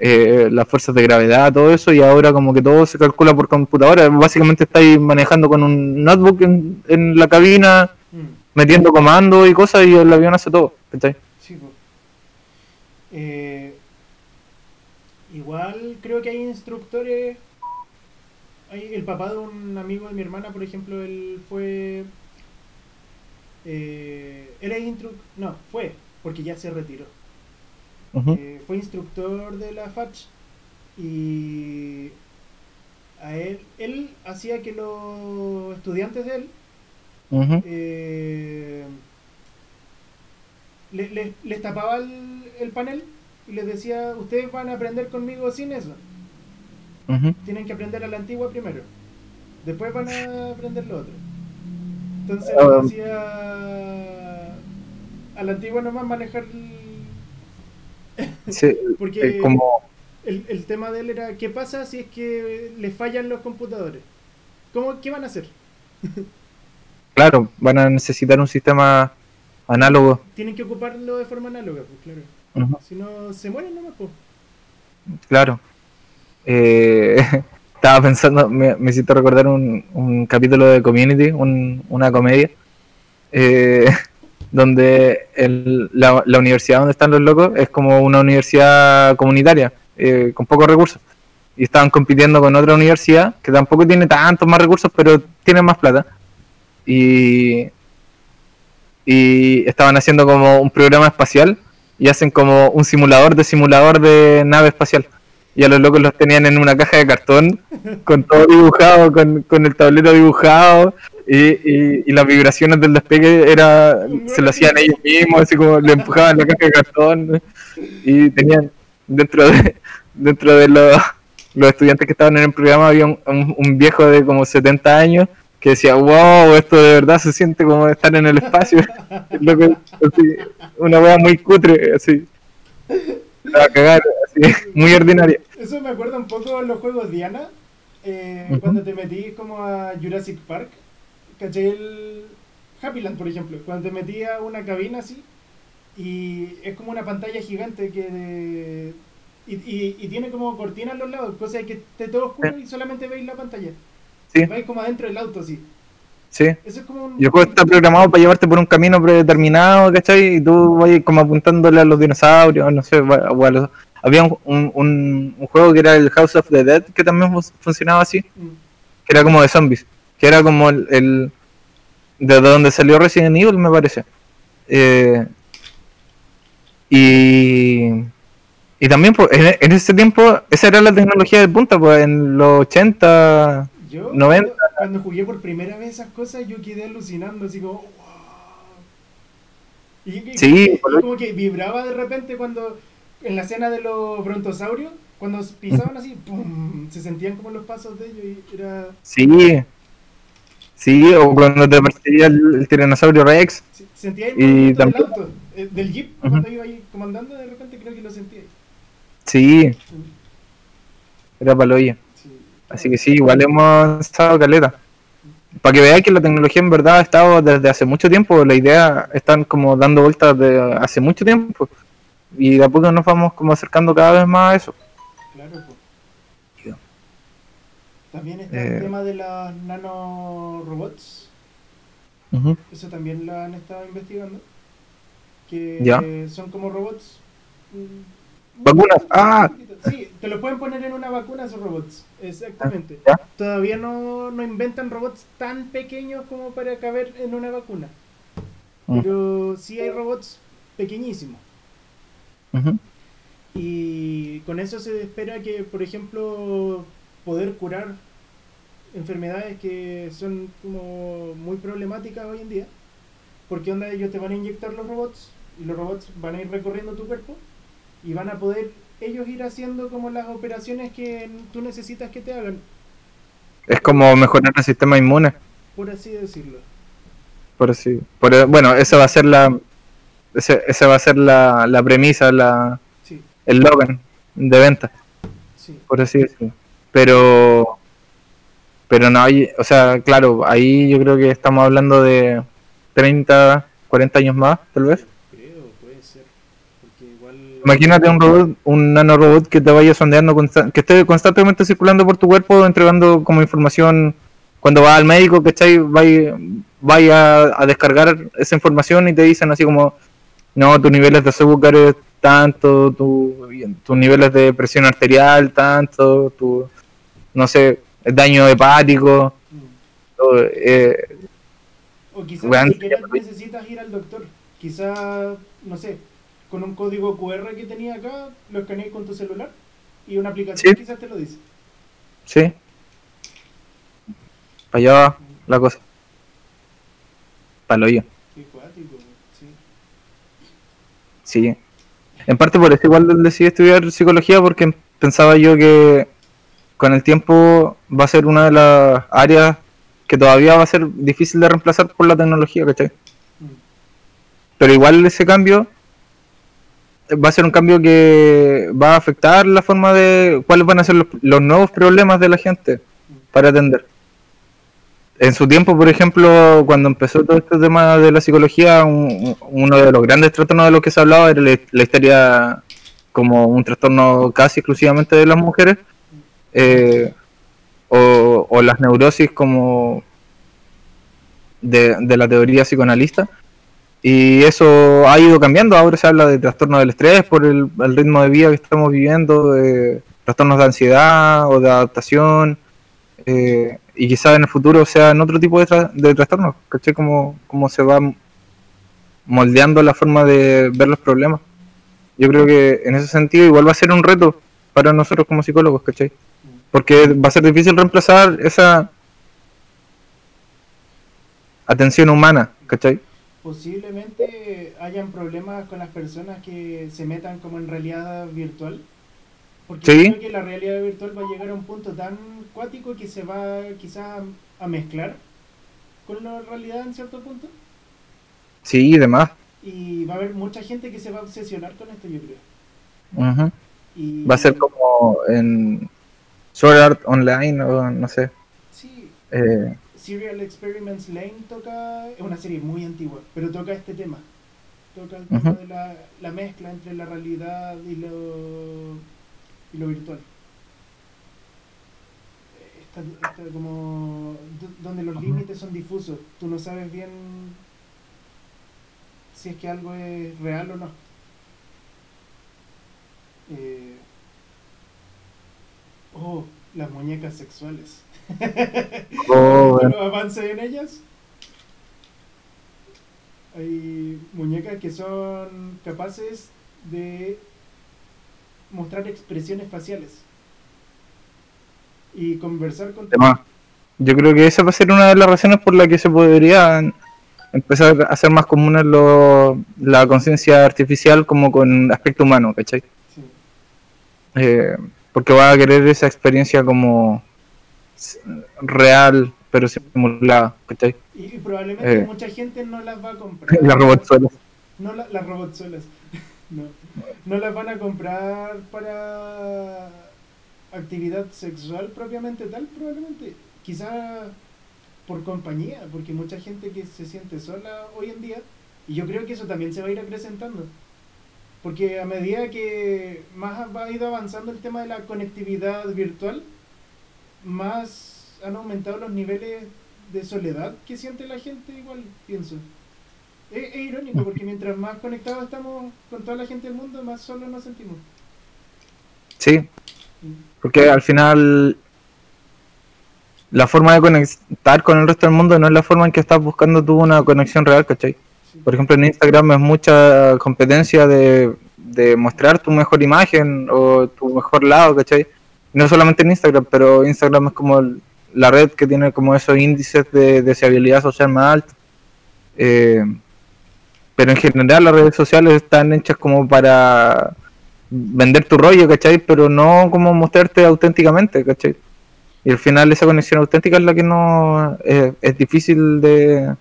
eh, las fuerzas de gravedad, todo eso, y ahora como que todo se calcula por computadora, básicamente estáis manejando con un notebook en, en la cabina, Mm, metiendo comandos y cosas, y el avión hace todo, ¿cachai? sí. Eh, igual creo que hay instructores. Hay el papá de un amigo de mi hermana, por ejemplo, él fue. eh, él es instructor. No, fue, porque ya se retiró. Eh, fue instructor de la FACH y a él, él hacía que los estudiantes de él eh, le- le- les tapaba el, el panel y les decía, ustedes van a aprender conmigo sin eso. Tienen que aprender a la antigua primero. Después van a aprender lo otro. Entonces les decía a la antigua nomás manejar el- Sí, Porque como, el, el tema de él era, ¿qué pasa si es que les fallan los computadores? ¿Cómo, ¿Qué van a hacer? claro, van a necesitar un sistema análogo. Tienen que ocuparlo de forma análoga, pues claro. Si no, se mueren nomás, pues. Claro. Eh, estaba pensando, me, me hiciste recordar un, un capítulo de Community, un- una comedia, eh, donde el- la, la universidad donde están los locos es como una universidad comunitaria, eh, con pocos recursos. Y estaban compitiendo con otra universidad que tampoco tiene tantos más recursos, pero tiene más plata. Y, estaban haciendo como un programa espacial y hacen como un simulador de simulador de nave espacial. Y a los locos los tenían en una caja de cartón, con todo dibujado, con, con el tablero dibujado, y, y, y las vibraciones del despegue era se lo hacían ellos mismos, así como le empujaban la caja de cartón, y tenían dentro de dentro de los, los estudiantes que estaban en el programa había un, un- un viejo de como 70 años que decía, wow, esto de verdad se siente como estar en el espacio. Loco, así, una wea muy cutre, así. A cagar, así, muy ordinaria. Eso me acuerda un poco a los juegos Diana, eh, cuando te metí como a Jurassic Park, caché el Happyland, por ejemplo, cuando te metí a una cabina así, y es como una pantalla gigante que... Y, y, y tiene como cortina a los lados, cosa que esté todo oscuro y solamente veis la pantalla. Sí, Vais como adentro del auto así. sí. Eso es como un... Y el juego está programado para llevarte por un camino predeterminado, ¿cachai? Y tú vas como apuntándole a los dinosaurios, no sé, o a los- Había un, un, un- juego que era el House of the Dead, que también fun- funcionaba así, Mm. que era como de zombies, que era como el... el- de donde salió Resident Evil, me parece. Eh, y... Y también pues, en, en ese tiempo, esa era la tecnología de punta, pues en los 80... Yo, 90. Cuando, cuando jugué por primera vez esas cosas, yo quedé alucinando, así como, wow. Y, y- Sí, y como que vibraba de repente cuando, en la escena de los brontosaurios, cuando pisaban así, ¡pum! se sentían como los pasos de ellos y era... Sí. Sí, o cuando te perseguía el, el tiranosaurio Rex. se- Sentía el Y del auto, eh, del jeep, Ujú. cuando iba ahí comandando, de repente creo que lo sentía. Sí, era paloya. Sí. Así que sí, igual hemos estado caleta. Para que veáis que la tecnología en verdad ha estado desde hace mucho tiempo, la idea están como dando vueltas de hace mucho tiempo. Y de a poco nos vamos como acercando cada vez más a eso. Claro, pues. También está Eh. el tema de las nanorobots. Eso también lo han estado investigando. Que Ya. eh, son como robots. mm, Vacunas. Ah. Sí, te lo pueden poner en una vacuna esos robots. Exactamente. Ya. Todavía no, no inventan robots tan pequeños como para caber en una vacuna. Pero sí hay robots pequeñísimos. Y con eso se espera que, por ejemplo, poder curar enfermedades que son como muy problemáticas hoy en día. Porque onda ellos te van a inyectar los robots y los robots van a ir recorriendo tu cuerpo y van a poder ellos ir haciendo como las operaciones que tú necesitas que te hagan, Es como mejorar el sistema inmune. por así decirlo. Por así. Por, bueno, esa va a ser la. Ese, esa va a ser la, la premisa, la, Sí, el Logan de venta, sí. por así decirlo. Pero. Pero no hay. O sea, claro, ahí yo creo que estamos hablando de 30, 40 años más, tal vez. Creo, puede ser. Porque igual... Imagínate un robot, un nanorobot que te vaya sondeando, que esté constantemente circulando por tu cuerpo, entregando como información cuando vas al médico, ¿cachai? Vaya, vaya a descargar esa información y te dicen así como, no, tus niveles de azúcar es tanto, tu, tus niveles de presión arterial tanto, tu, no sé, daño hepático, Mm. eh, O quizás necesitas ir al doctor. Quizás, no sé, con un código QR que tenía acá, lo escaneas con tu celular y una aplicación Sí. quizás te lo dice. sí. Para allá va la cosa. Para Qué cuático, sí. Sí. En parte por eso igual decidí estudiar psicología porque pensaba yo que con el tiempo va a ser una de las áreas que todavía va a ser difícil de reemplazar por la tecnología, ¿cachai? Pero igual ese cambio va a ser un cambio que va a afectar la forma de cuáles van a ser los, nuevos problemas de la gente para atender. En su tiempo, por ejemplo, cuando empezó todo este tema de la psicología, un- uno de los grandes trastornos de los que se hablaba era la, la histeria como un trastorno casi exclusivamente de las mujeres, eh, o, las neurosis como de, de la teoría psicoanalista. Y eso ha ido cambiando, ahora se habla de trastorno del estrés por el, ritmo de vida que estamos viviendo, de trastornos de ansiedad o de adaptación, eh, y quizás en el futuro sean otro tipo de trastornos, ¿cachai? Como, como se va moldeando la forma de ver los problemas. Yo creo que en ese sentido igual va a ser un reto para nosotros como psicólogos, ¿cachai? Porque va a ser difícil reemplazar esa atención humana, ¿cachai? Posiblemente hayan problemas con las personas que se metan como en realidad virtual. Porque Sí. creo que la realidad virtual va a llegar a un punto tan cuático que se va quizás a mezclar con la realidad en cierto punto. Sí, y demás. Y va a haber mucha gente que se va a obsesionar con esto, yo creo. Y Va a ser como en Sword Art Online o no sé. Sí, Eh, Serial Experiments Lane toca, es una serie muy antigua, pero toca este tema. Toca el tema de la, la mezcla entre la realidad y lo, y lo virtual. Eh, Está, está como do- donde los límites son difusos. Tú no sabes bien si es que algo es real o no. Eh, oh, las muñecas sexuales. oh, ¿Los avances en ellas? Hay muñecas que son capaces de mostrar expresiones faciales y conversar con demás. Yo creo que esa va a ser una de las razones por la que se podrían empezar a hacer más comunes lo- la conciencia artificial como con aspecto humano, ¿cachai? Sí. Eh, porque va a querer esa experiencia como real, pero simulada, ¿cachai? Y, y probablemente Eh. mucha gente no las va a comprar. La robotzuela. No la- las robotzuelas. no. No las van a comprar para actividad sexual propiamente tal, probablemente. Quizá por compañía, porque mucha gente que se siente sola hoy en día, y yo creo que eso también se va a ir acrecentando. Porque a medida que más va ido avanzando el tema de la conectividad virtual, más han aumentado los niveles de soledad que siente la gente, igual pienso. Es, es irónico porque mientras más conectados estamos con toda la gente del mundo, más solos nos sentimos. Sí, porque al final la forma de conectar con el resto del mundo no es la forma en que estás buscando tú una conexión real, ¿cachai? Por ejemplo, en Instagram es mucha competencia de mostrar tu mejor imagen o tu mejor lado, ¿cachai? No solamente en Instagram, pero Instagram es como la red que tiene como esos índices de deseabilidad social más altos. Eh, pero en general las redes sociales están hechas como para vender tu rollo, ¿cachai? Pero no como mostrarte auténticamente, ¿cachai? Y al final esa conexión auténtica es la que no eh, es difícil de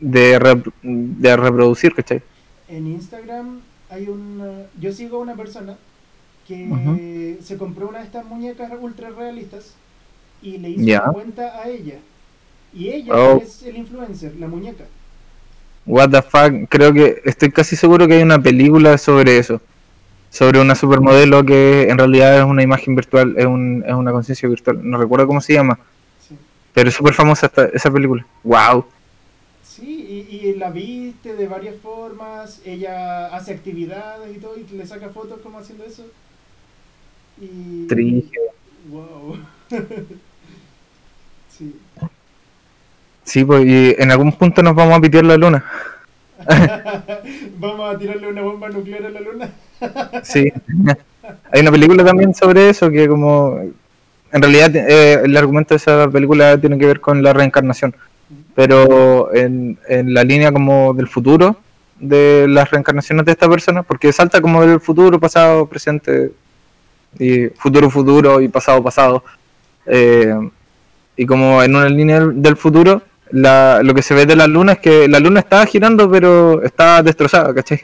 de, rep- de reproducir, ¿cachai? En Instagram hay una... Yo sigo a una persona que se compró una de estas muñecas ultra realistas y le hizo una cuenta a ella. Y ella Oh. es el influencer, la muñeca. What the fuck, creo que estoy casi seguro que hay una película sobre eso. Sobre una supermodelo que en realidad es una imagen virtual, es, un, es una conciencia virtual. No recuerdo cómo se llama, Sí, pero es súper famosa esta- esa película. Wow. Y, la viste de varias formas, ella hace actividades y todo, y le saca fotos como haciendo eso. Y... Wow. sí. Sí, pues y en algún punto nos vamos a pitear la luna. Vamos a tirarle una bomba nuclear a la luna. Sí. Hay una película también sobre eso que como... En realidad eh, el argumento de esa película tiene que ver con la reencarnación. Pero en, la línea como del futuro de las reencarnaciones de esta persona, porque salta como del futuro, pasado, presente, y futuro, futuro y pasado, pasado. Eh, y como en una línea del- futuro, lo que se ve de la luna es que la luna está girando, pero está destrozada, ¿cachai?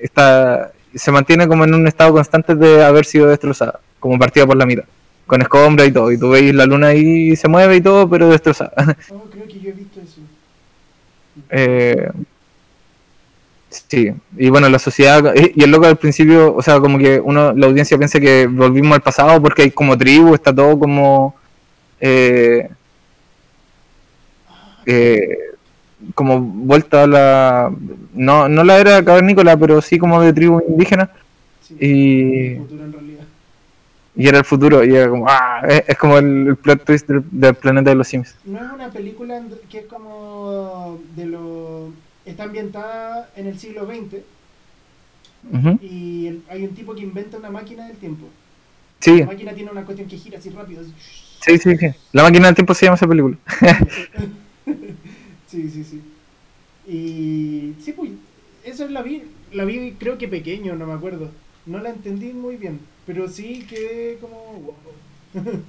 Está, se mantiene como en un estado constante de haber sido destrozada, como partida por la mitad, con escombra y todo. Y tú veis la luna ahí se mueve y todo, pero destrozada. Oh, creo que yo he visto eso. Eh, sí, y bueno, la sociedad, y el loco al principio, o sea, como que uno, la audiencia piensa que volvimos al pasado porque hay como tribu, está todo como, eh, eh, como vuelta a la, no, no la era cavernícola, pero sí como de tribu indígena, Sí. y, en realidad. Y era el futuro, y era como, ah, es, es como el, el plot twist del, del planeta de los Sims. No es una película que es como de lo... Está ambientada en el siglo XX Ujú. y el- hay un tipo que inventa una máquina del tiempo. Sí, La máquina tiene una cuestión que gira así rápido. así. sí, sí, sí. La máquina del tiempo se llama esa película. sí, sí, sí. Y sí, pues, eso la vi, la vi creo que pequeño, no me acuerdo. No la entendí muy bien, pero sí quedé como... wow.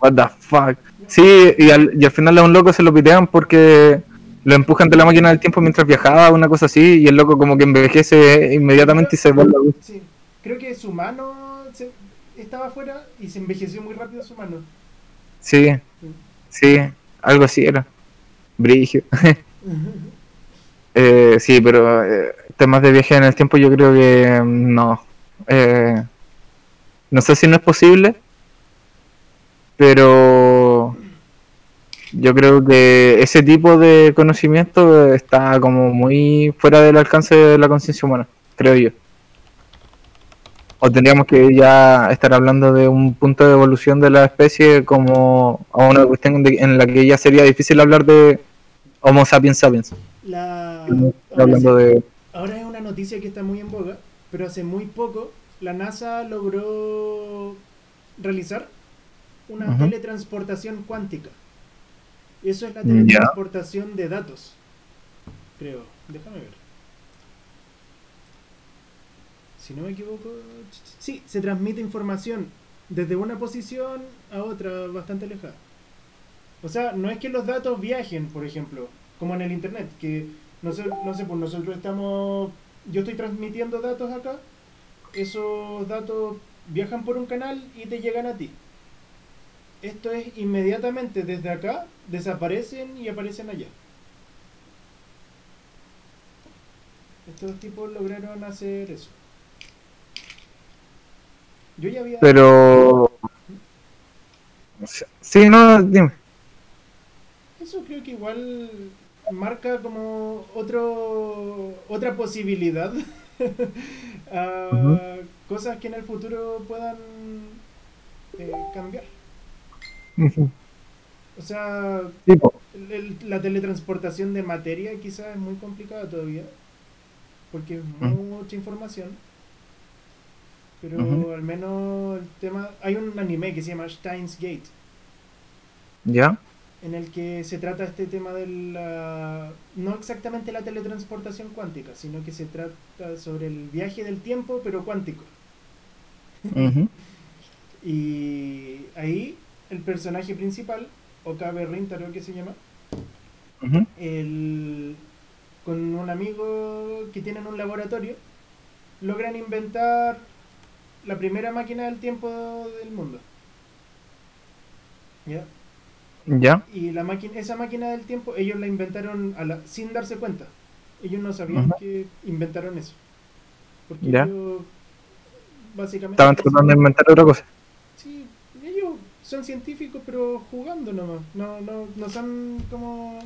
What the fuck. Sí, y al, y al final a un loco se lo pitean porque lo empujan de la máquina del tiempo mientras viajaba, una cosa así, y el loco como que envejece inmediatamente y se vuelve. Sí, creo que su mano se- estaba afuera y se envejeció muy rápido su mano. Sí, sí, algo así era. Brigio. Eh, sí, pero eh, temas de viaje en el tiempo yo creo que mm, no. Eh, no sé si no es posible, pero yo creo que ese tipo de conocimiento está como muy fuera del alcance de la conciencia humana, creo yo. O tendríamos que ya estar hablando de un punto de evolución de la especie como a una cuestión de- en la que ya sería difícil hablar de Homo sapiens sapiens. La, ahora, hablando sí, de ahora es una noticia que está muy en boga, pero hace muy poco la NASA logró realizar una teletransportación cuántica. Eso es la Ya. teletransportación de datos, creo. Déjame ver. Si no me equivoco, sí, se transmite información desde una posición a otra bastante alejada. O sea, no es que los datos viajen, por ejemplo, como en el internet, que no sé, no sé, pues nosotros estamos, yo estoy transmitiendo datos acá, esos datos viajan por un canal y te llegan a ti. Esto es inmediatamente desde acá, desaparecen y aparecen allá. Estos tipos lograron hacer eso. Yo ya había... Pero. Sí, no, dime. Eso creo que igual marca como otro otra posibilidad a Ujú. cosas que en el futuro puedan eh, cambiar. O sea, Tipo, el- el- la teletransportación de materia quizás es muy complicada todavía. porque es Mm. mucha información. Pero al menos el tema... Hay un anime que se llama Steins Gate, ¿Ya? En el que se trata este tema de la... No exactamente la teletransportación cuántica, sino que se trata sobre el viaje del tiempo, pero cuántico. Ujú. Y ahí el personaje principal, Okabe Rintaro que se llama, el- con un amigo que tienen un laboratorio, logran inventar la primera máquina del tiempo del mundo. ¿Ya? ¿Ya? Y la máquina, esa máquina del tiempo ellos la inventaron a la- sin darse cuenta. Ellos no sabían que inventaron eso. Porque Ya. ellos básicamente... Estaban tratando de inventar otra cosa. Sí, ellos son científicos pero jugando nomás. No, no, no son como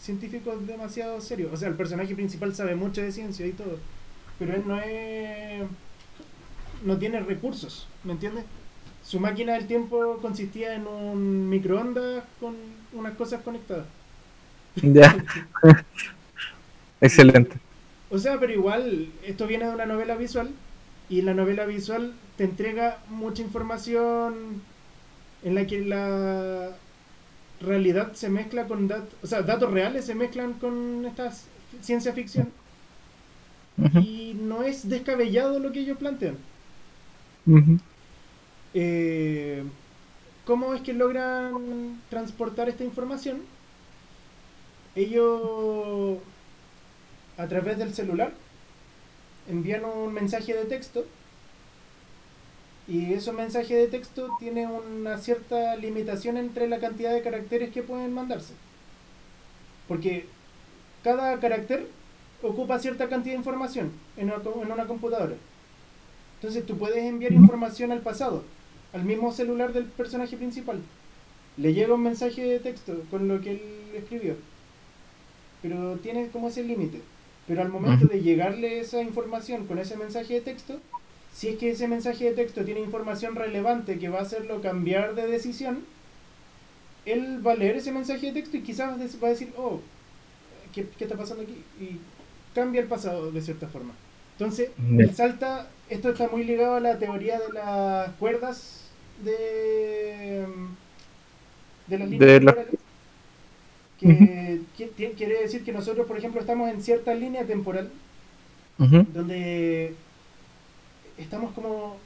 científicos demasiado serios. O sea, el personaje principal sabe mucho de ciencia y todo. Pero él no es... No tiene recursos, ¿me entiendes? Su máquina del tiempo consistía en un microondas con unas cosas conectadas. Ya. Excelente. O sea, pero igual, esto viene de una novela visual y la novela visual te entrega mucha información en la que la realidad se mezcla con datos, o sea, datos reales se mezclan con esta ciencia ficción y no es descabellado lo que ellos plantean. Eh, ¿Cómo es que logran transportar esta información? Ellos, a través del celular, envían un mensaje de texto y ese mensaje de texto tiene una cierta limitación entre la cantidad de caracteres que pueden mandarse. Porque cada carácter ocupa cierta cantidad de información en una, co- en una computadora. Entonces tú puedes enviar información al pasado, al mismo celular del personaje principal. Le llega un mensaje de texto con lo que él escribió. Pero tiene como ese límite. Pero al momento de llegarle esa información con ese mensaje de texto, si es que ese mensaje de texto tiene información relevante que va a hacerlo cambiar de decisión, él va a leer ese mensaje de texto y quizás va a decir, oh, ¿qué, qué está pasando aquí? Y cambia el pasado de cierta forma. Entonces, salta, esto está muy ligado a la teoría de las cuerdas de, de las líneas De la- temporales. Que, que- que- quiere decir que nosotros, por ejemplo, estamos en cierta línea temporal donde estamos como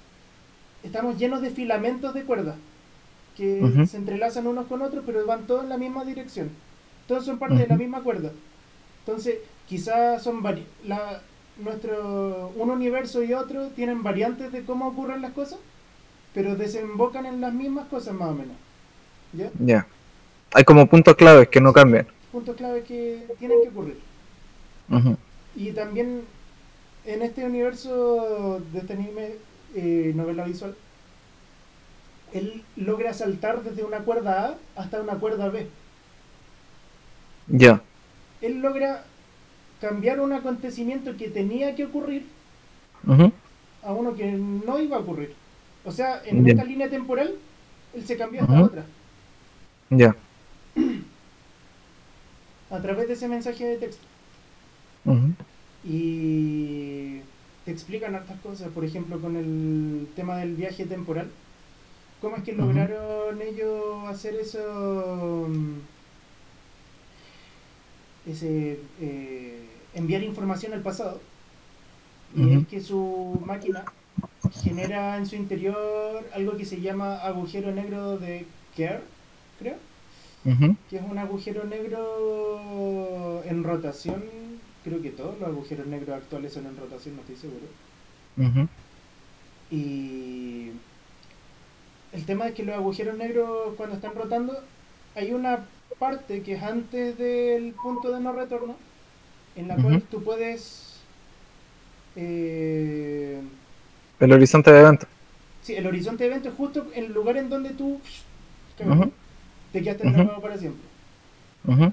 estamos llenos de filamentos de cuerdas que se entrelazan unos con otros pero van todos en la misma dirección. Todos son parte de la misma cuerda. Entonces quizás son vari la, nuestro un universo y otro tienen variantes de cómo ocurren las cosas pero desembocan en las mismas cosas más o menos ¿ya? Ya. Hay como puntos claves que no cambian. puntos clave que tienen que ocurrir Ujú. Y también en este universo de este anime, eh, novela visual, él logra saltar desde una cuerda A hasta una cuerda B. Ya. Él logra cambiar un acontecimiento que tenía que ocurrir a uno que no iba a ocurrir. O sea, en Bien. esta línea temporal, él se cambió hasta Ujú. otra. Ya. A través de ese mensaje de texto. Y te explican hartas cosas, por ejemplo con el tema del viaje temporal. ¿Cómo es que lograron ellos hacer eso? Ese, eh, enviar información al pasado. Y es que su máquina genera en su interior algo que se llama agujero negro de Kerr, creo que es un agujero negro en rotación. Creo que todos los agujeros negros actuales son en rotación, no estoy seguro. Y el tema es que los agujeros negros cuando están rotando, hay una parte que es antes del punto de no retorno, en la cual tú puedes... Eh, El horizonte de evento. sí, el horizonte de evento es justo el lugar en donde tú te quedaste Ujú. atrapado para siempre. Ujú.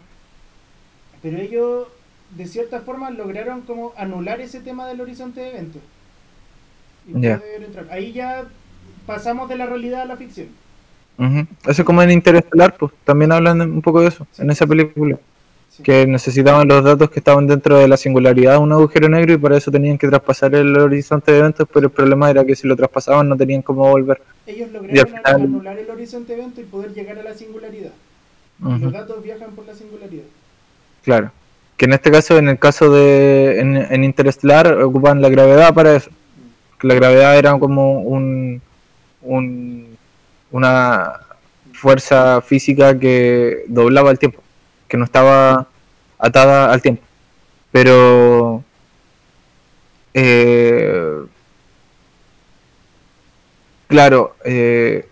Pero ellos, de cierta forma, lograron como anular ese tema del horizonte de eventos. Y. Ahí ya pasamos de la realidad a la ficción. Eso es como en Interestelar, pues también hablan un poco de eso, Sí. en esa película. Sí. que necesitaban los datos que estaban dentro de la singularidad de un agujero negro y para eso tenían que traspasar el horizonte de eventos, pero el problema era que si lo traspasaban no tenían cómo volver. Ellos lograron final- anular el horizonte evento y poder llegar a la singularidad. Los datos viajan por la singularidad. Claro. Que en este caso, en el caso de en, en Interestelar, ocupan la gravedad para eso. Que la gravedad era como un, un una fuerza física que doblaba el tiempo, que no estaba atada al tiempo. Pero eh, claro, eh,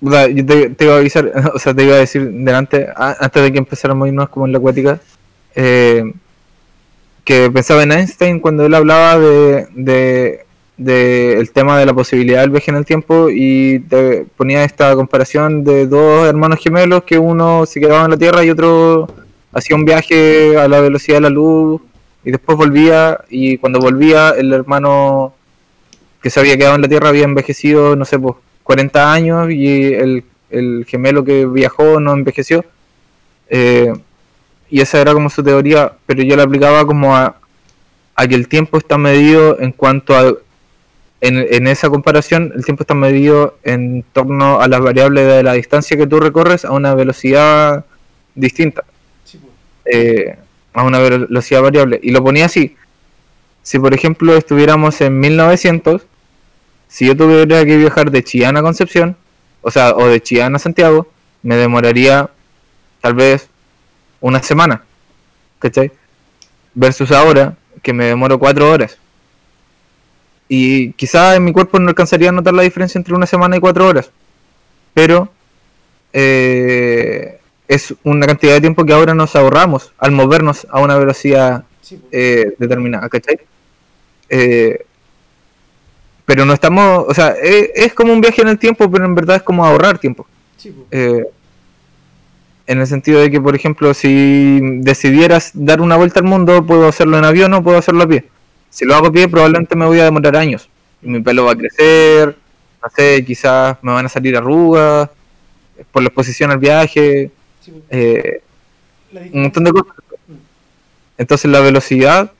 yo te, iba a avisar, o sea, te iba a decir delante, antes de que empezáramos a irnos como en la acuática, eh, que pensaba en Einstein cuando él hablaba de, de el tema de la posibilidad del viaje en el tiempo y te ponía esta comparación de dos hermanos gemelos que uno se quedaba en la Tierra y otro hacía un viaje a la velocidad de la luz y después volvía y cuando volvía el hermano que se había quedado en la Tierra había envejecido, no sé, pues 40 años y el, el gemelo que viajó no envejeció. Eh, y esa era como su teoría, pero yo la aplicaba como a, a que el tiempo está medido en cuanto a... En, en esa comparación, el tiempo está medido en torno a las variables de la distancia que tú recorres a una velocidad distinta Sí, pues. eh, a una velocidad variable. Y lo ponía así. Si por ejemplo estuviéramos en 1900, si yo tuviera que viajar de Chillán a Concepción, o sea, o de Chillán a Santiago, me demoraría tal vez una semana. ¿Cachai? Versus ahora, que me demoro cuatro horas. Y quizás en mi cuerpo no alcanzaría a notar la diferencia entre una semana y cuatro horas. Pero eh, es una cantidad de tiempo que ahora nos ahorramos al movernos a una velocidad pues. eh, determinada, ¿cachai? Eh, pero no estamos, o sea, es, es como un viaje en el tiempo, pero en verdad es como ahorrar tiempo. Pues. Eh, en el sentido de que, por ejemplo, si decidieras dar una vuelta al mundo, puedo hacerlo en avión o puedo hacerlo a pie. Si lo hago pie, probablemente me voy a demorar años. Y mi pelo va a crecer, no sé, quizás me van a salir arrugas por la exposición al viaje, Sí, pues. eh, un montón de cosas. Entonces la velocidad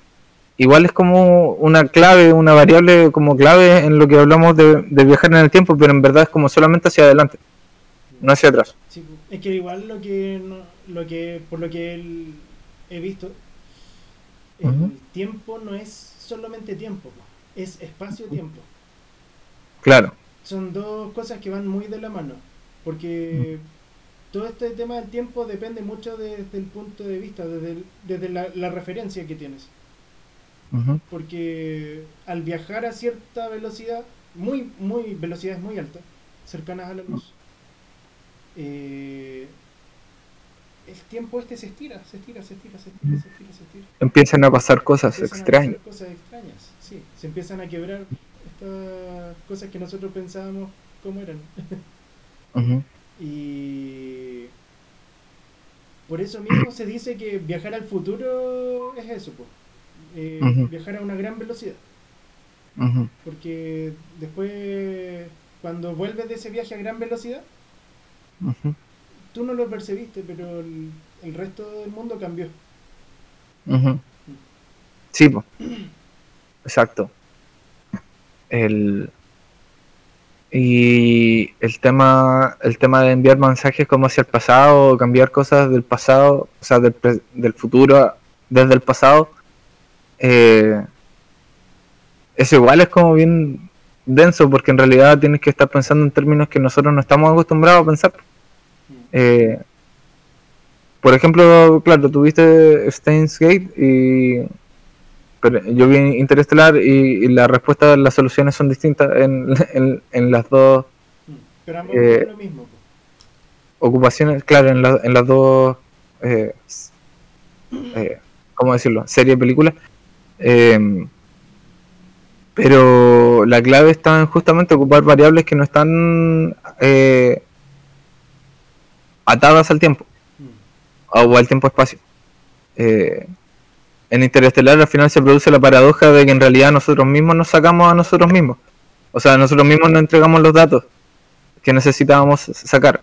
igual es como una clave, una variable como clave en lo que hablamos de, de viajar en el tiempo, pero en verdad es como solamente hacia adelante, no hacia atrás. Sí, pues. es que igual lo que, no- lo que por lo que he visto, el tiempo no es solamente tiempo, es espacio-tiempo. Claro. Son dos cosas que van muy de la mano, porque todo este tema del tiempo depende mucho desde el punto de vista, desde, el- desde la, la referencia que tienes. Porque al viajar a cierta velocidad, muy, muy, velocidades muy altas, cercanas a la luz, eh, el tiempo este se estira, se estira, se estira, se estira, se estira, se estira. Empiezan a pasar cosas extrañas. pasar Cosas extrañas, sí, se empiezan a quebrar estas cosas que nosotros pensábamos cómo eran. Ujú. Y por eso mismo se dice que viajar al futuro es eso. Eh, Ujú. viajar a una gran velocidad. Ujú. Porque después, cuando vuelves de ese viaje a gran velocidad. Tú no lo percibiste, pero el, el resto del mundo cambió. Sí, exacto. El y el tema el tema de enviar mensajes como hacia el pasado, cambiar cosas del pasado, o sea, del, del futuro desde el pasado, eh, eso igual es como bien denso porque en realidad tienes que estar pensando en términos que nosotros no estamos acostumbrados a pensar. Eh, por ejemplo, claro, tuviste Steins Gate y pero yo vi Interestelar y, y la respuesta, las soluciones son distintas en, en, en las dos. Pero ambos Eh, lo mismo. ocupaciones, claro, en, la- en las dos, eh, eh, ¿cómo decirlo? Serie de películas. Eh, pero la clave está en justamente ocupar variables que no están eh, atadas al tiempo. Mm. o al tiempo-espacio. Eh, en Interestelar al final se produce la paradoja de que en realidad nosotros mismos nos sacamos a nosotros mismos. O sea, nosotros mismos nos entregamos los datos que necesitábamos sacar.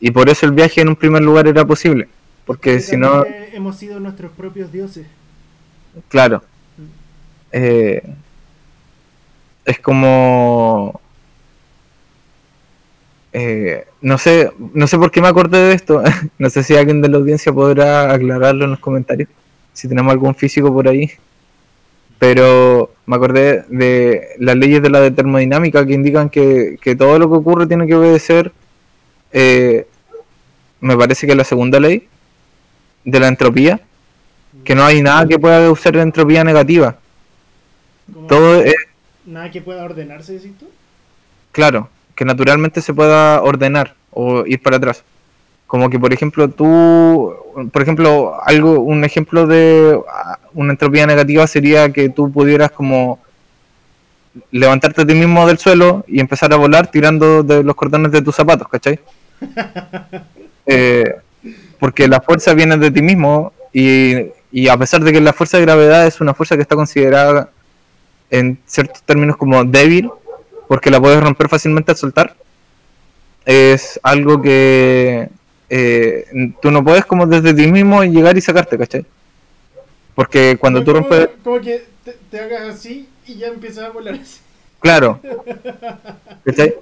Y por eso el viaje en un primer lugar era posible. porque si no, Hemos sido nuestros propios dioses. claro, eh, es como... eh, no sé, no sé por qué me acordé de esto. no sé si alguien de la audiencia podrá aclararlo en los comentarios. Si tenemos algún físico por ahí. Pero me acordé de las leyes de la termodinámica que indican que, que todo lo que ocurre tiene que obedecer. eh, me parece que la segunda ley de la entropía. Que no hay nada que pueda causar entropía negativa. Todo es, Nada que pueda ordenarse, decís tú. Claro, que naturalmente se pueda ordenar o ir para atrás. Como que, por ejemplo, tú, por ejemplo, algo, un ejemplo de ah, una entropía negativa sería que tú pudieras como levantarte a ti mismo del suelo y empezar a volar tirando de los cordones de tus zapatos, ¿cachai? Eh, porque la fuerza viene de ti mismo y, y a pesar de que la fuerza de gravedad es una fuerza que está considerada en ciertos términos como débil, porque la puedes romper fácilmente al soltar, es algo que eh, tú no puedes como desde ti mismo llegar y sacarte, ¿cachai? Porque cuando No, tú como- rompes... Como que te, te hagas así y ya empiezas a volar así. Claro. ¿Cachai?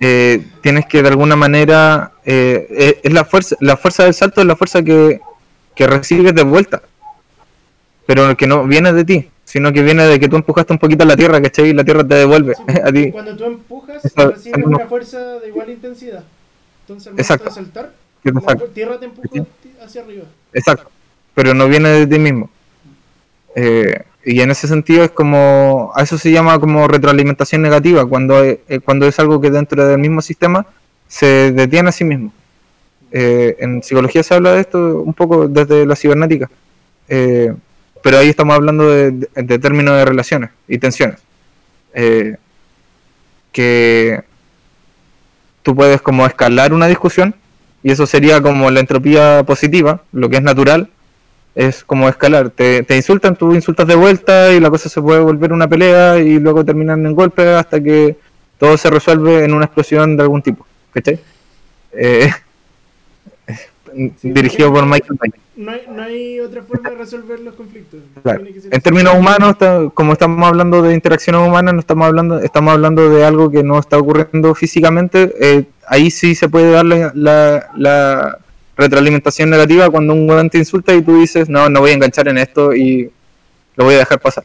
Eh, tienes que de alguna manera... eh, es la fuerza, la fuerza del salto es la fuerza que, que recibes de vuelta. Pero que no viene de ti, sino que viene de que tú empujaste un poquito a la tierra, ¿cachai? Y la tierra te devuelve Sí, a ti. Cuando tú empujas, Eso- recibes una fuerza de igual intensidad. Entonces, al momento Exacto. de saltar, Que te la tierra te empuja hacia arriba. Exacto. Pero no viene de ti mismo. Eh, y en ese sentido es como, a eso se llama como retroalimentación negativa, cuando, eh, cuando es algo que dentro del mismo sistema se detiene a sí mismo. Eh, en psicología se habla de esto un poco desde la cibernética, Eh, pero ahí estamos hablando de, de- términos de relaciones y tensiones. Eh, que tú puedes como escalar una discusión y eso sería como la entropía positiva, lo que es natural, es como escalar. Te, te insultan, tú insultas de vuelta y la cosa se puede volver una pelea y luego terminan en golpes hasta que todo se resuelve en una explosión de algún tipo. ¿Cachai? Eh, dirigido por Michael Bay. No hay, no hay otra forma de resolver los conflictos. Claro. En términos humanos, como estamos hablando de interacciones humanas, no estamos hablando, estamos hablando de algo que no está ocurriendo físicamente. eh, ahí sí se puede dar la, la- la retroalimentación negativa cuando un weón te insulta y tú dices, no, no voy a enganchar en esto y lo voy a dejar pasar.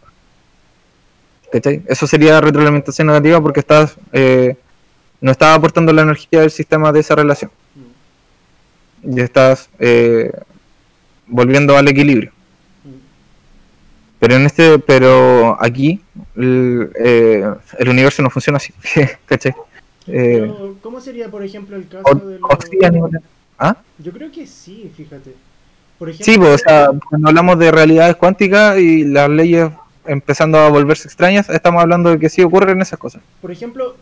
¿Cachai? Eso sería retroalimentación negativa porque estás eh, no estás aportando la energía del sistema de esa relación. Y estás eh, volviendo al equilibrio. Pero en este, pero aquí el, eh, el universo no funciona así. ¿Cachai? Eh, ¿Cómo sería, por ejemplo, el caso o- de sí, nivel- ¿Ah? Yo creo que sí, fíjate. Por ejemplo, Sí, pues, o sea, cuando hablamos de realidades cuánticas y las leyes empezando a volverse extrañas, estamos hablando de que sí ocurren esas cosas. por ejemplo,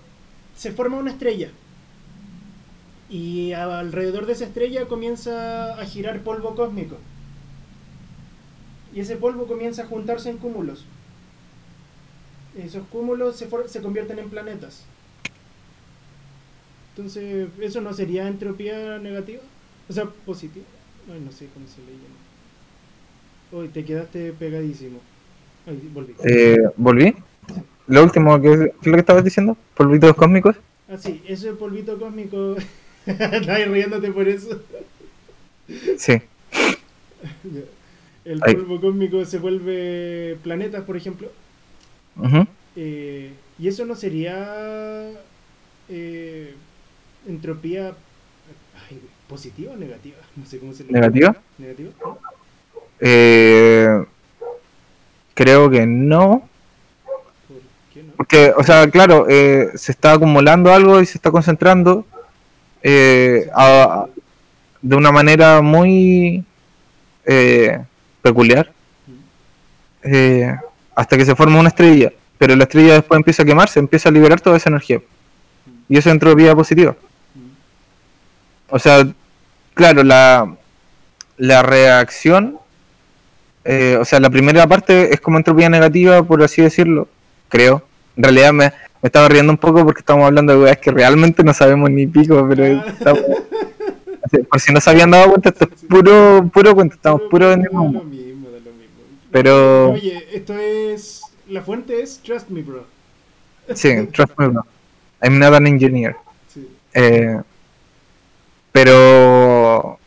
se forma una estrella. Y alrededor de esa estrella comienza a girar polvo cósmico. Y ese polvo comienza a juntarse en cúmulos. Esos cúmulos se, se convierten en planetas. Entonces, ¿eso no sería entropía negativa? O sea, positiva. Ay, no sé cómo se le llama. Uy, te quedaste pegadísimo. Ay, volví. Eh, ¿Volví? Lo último, ¿qué, qué es lo que estabas diciendo? ¿Polvitos cósmicos? Ah, sí, eso es polvito cósmico. Estás riéndote por eso. Sí. El polvo cósmico se vuelve planetas, por ejemplo. Eh, y eso no sería eh, entropía ay, positiva o negativa. No sé cómo se le ¿Negativa? ¿Negativa? Eh, creo que no. ¿Por qué no? Porque, o sea, claro, eh, se está acumulando algo y se está concentrando eh, de una manera muy eh, peculiar eh, hasta que se forma una estrella. Pero la estrella después empieza a quemarse, empieza a liberar toda esa energía. Y eso es entropía positiva. O sea, claro, la, la reacción, eh, o sea, la primera parte es como entropía negativa, por así decirlo, creo. En realidad me, me estaba riendo un poco porque estamos hablando de weas que realmente no sabemos ni pico, pero Ah. estamos, Por si no se habían dado cuenta, esto es puro, puro cuento, estamos puro vendiendo Da humo. lo mismo, lo mismo. Pero- Oye, esto es. La fuente es Trust Me, bro. Sí, trust me, bro. I'm not an engineer. Sí. Eh, pero,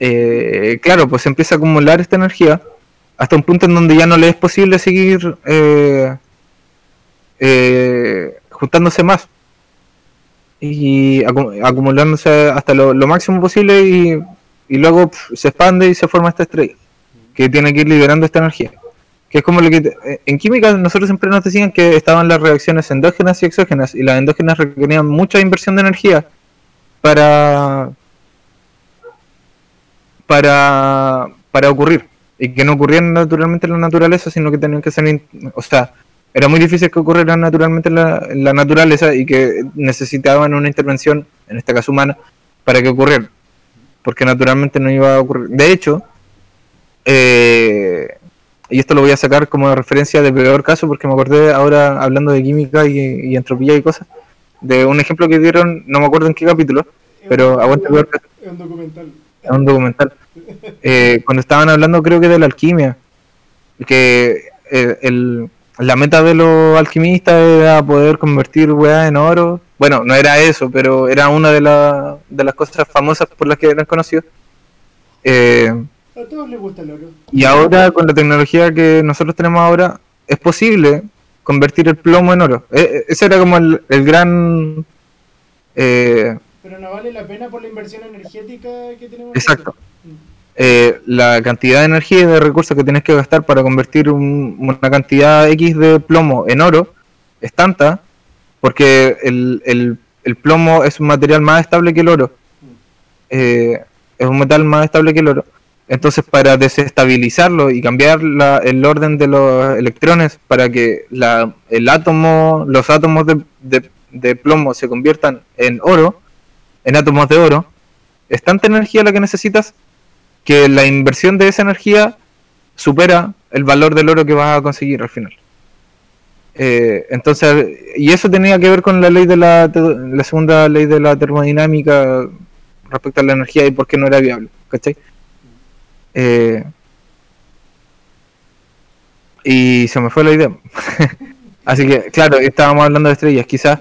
eh, claro, pues empieza a acumular esta energía hasta un punto en donde ya no le es posible seguir eh, eh, juntándose más y acu- acumulándose hasta lo, máximo posible y, luego se expande y se forma esta estrella que tiene que ir liberando esta energía. Que es como lo que eh, en química nosotros siempre nos decían que estaban las reacciones endógenas y exógenas y las endógenas requerían mucha inversión de energía para para para ocurrir y que no ocurrían naturalmente en la naturaleza sino que tenían que ser o sea era muy difícil que ocurrieran naturalmente en la, en la naturaleza y que necesitaban una intervención en este caso humana para que ocurriera porque naturalmente no iba a ocurrir de hecho eh, y esto lo voy a sacar como referencia de peor caso porque me acordé ahora hablando de química y, y entropía y cosas de un ejemplo que dieron no me acuerdo en qué capítulo pero aguanta peor caso Es un documental. es un documental. Eh, cuando estaban hablando, creo que de la alquimia, que eh, el, la meta de los alquimistas era poder convertir weá en oro. Bueno, no era eso, pero era una de, la- de las cosas famosas por las que eran conocidos. Eh, A todos les gusta el oro. y ahora, con la tecnología que nosotros tenemos ahora, es posible convertir el plomo en oro. Eh, eh, ese era como el, el gran. eh, Pero no vale la pena por la inversión energética que tenemos. Exacto. Eh, la cantidad de energía y de recursos que tienes que gastar para convertir un- una cantidad X de plomo en oro es tanta porque el, el- plomo es un material más estable que el oro. Eh, es un metal más estable que el oro. Entonces, para desestabilizarlo y cambiar la- el orden de los electrones para que la- el átomo, los átomos de plomo se conviertan en oro, en átomos de oro, es tanta energía la que necesitas que la inversión de esa energía supera el valor del oro que vas a conseguir al final. Eh, entonces, y eso tenía que ver con la ley de la, la segunda ley de la termodinámica respecto a la energía y por qué no era viable, ¿cachai? Eh, y se me fue la idea. Así que, claro, estábamos hablando de estrellas, quizás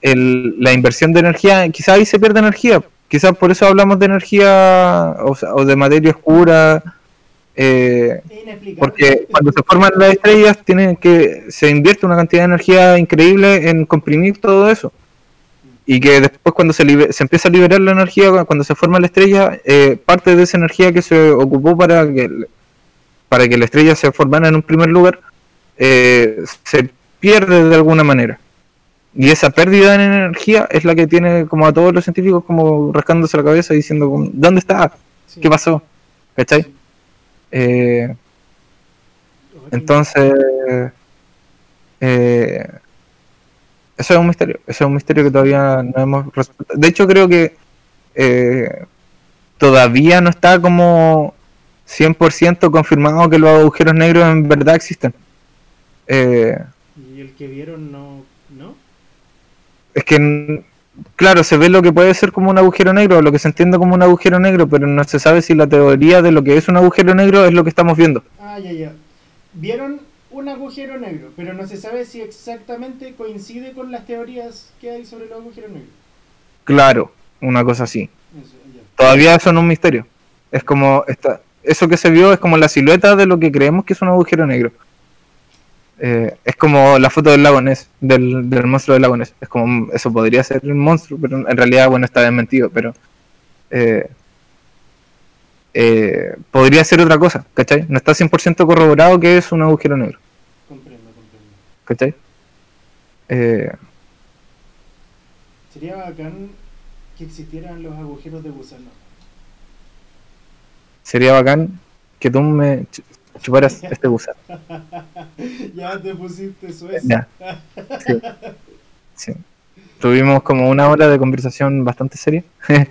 el- la inversión de energía, quizás ahí se pierde energía, quizás por eso hablamos de energía o, sea, o de materia oscura, eh, porque cuando se forman las estrellas tienen que se invierte una cantidad de energía increíble en comprimir todo eso. Y que después cuando se, libe- se empieza a liberar la energía cuando se forma la estrella eh, parte de esa energía que se ocupó para que para que la estrella se formara en un primer lugar eh, se pierde de alguna manera y esa pérdida de energía es la que tiene como a todos los científicos como rascándose la cabeza diciendo ¿dónde está? ¿qué pasó? ¿cachai? Eh, entonces, eh, eso es un misterio. Eso es un misterio que todavía no hemos resuelto. De hecho, creo que eh, todavía no está como 100% confirmado que los agujeros negros en verdad existen. Eh, Y el que vieron. ¿No? Es que, claro, se ve lo que puede ser como un agujero negro, lo que se entiende como un agujero negro, pero no se sabe si la teoría de lo que es un agujero negro es lo que estamos viendo. Ah, ya, ya. Vieron un agujero negro, pero no se sabe si exactamente coincide con las teorías que hay sobre los agujeros negros. Claro, una cosa así. Eso, todavía son un misterio. Es como esta, eso que se vio es como la silueta de lo que creemos que es un agujero negro. Eh, es como la foto del lago Ness, del, del monstruo del lago Ness. Es como, eso podría ser un monstruo, pero en realidad, bueno, está desmentido, pero eh, eh, podría ser otra cosa, ¿cachai? No está 100% corroborado que es un agujero negro, Comprendo, comprendo. ¿cachai? Eh, Sería bacán que existieran los agujeros de gusano. sería bacán que tú me ch- chuparas este gusano. ya te pusiste. Ya. Sí. Sí. Tuvimos como una hora de conversación bastante seria.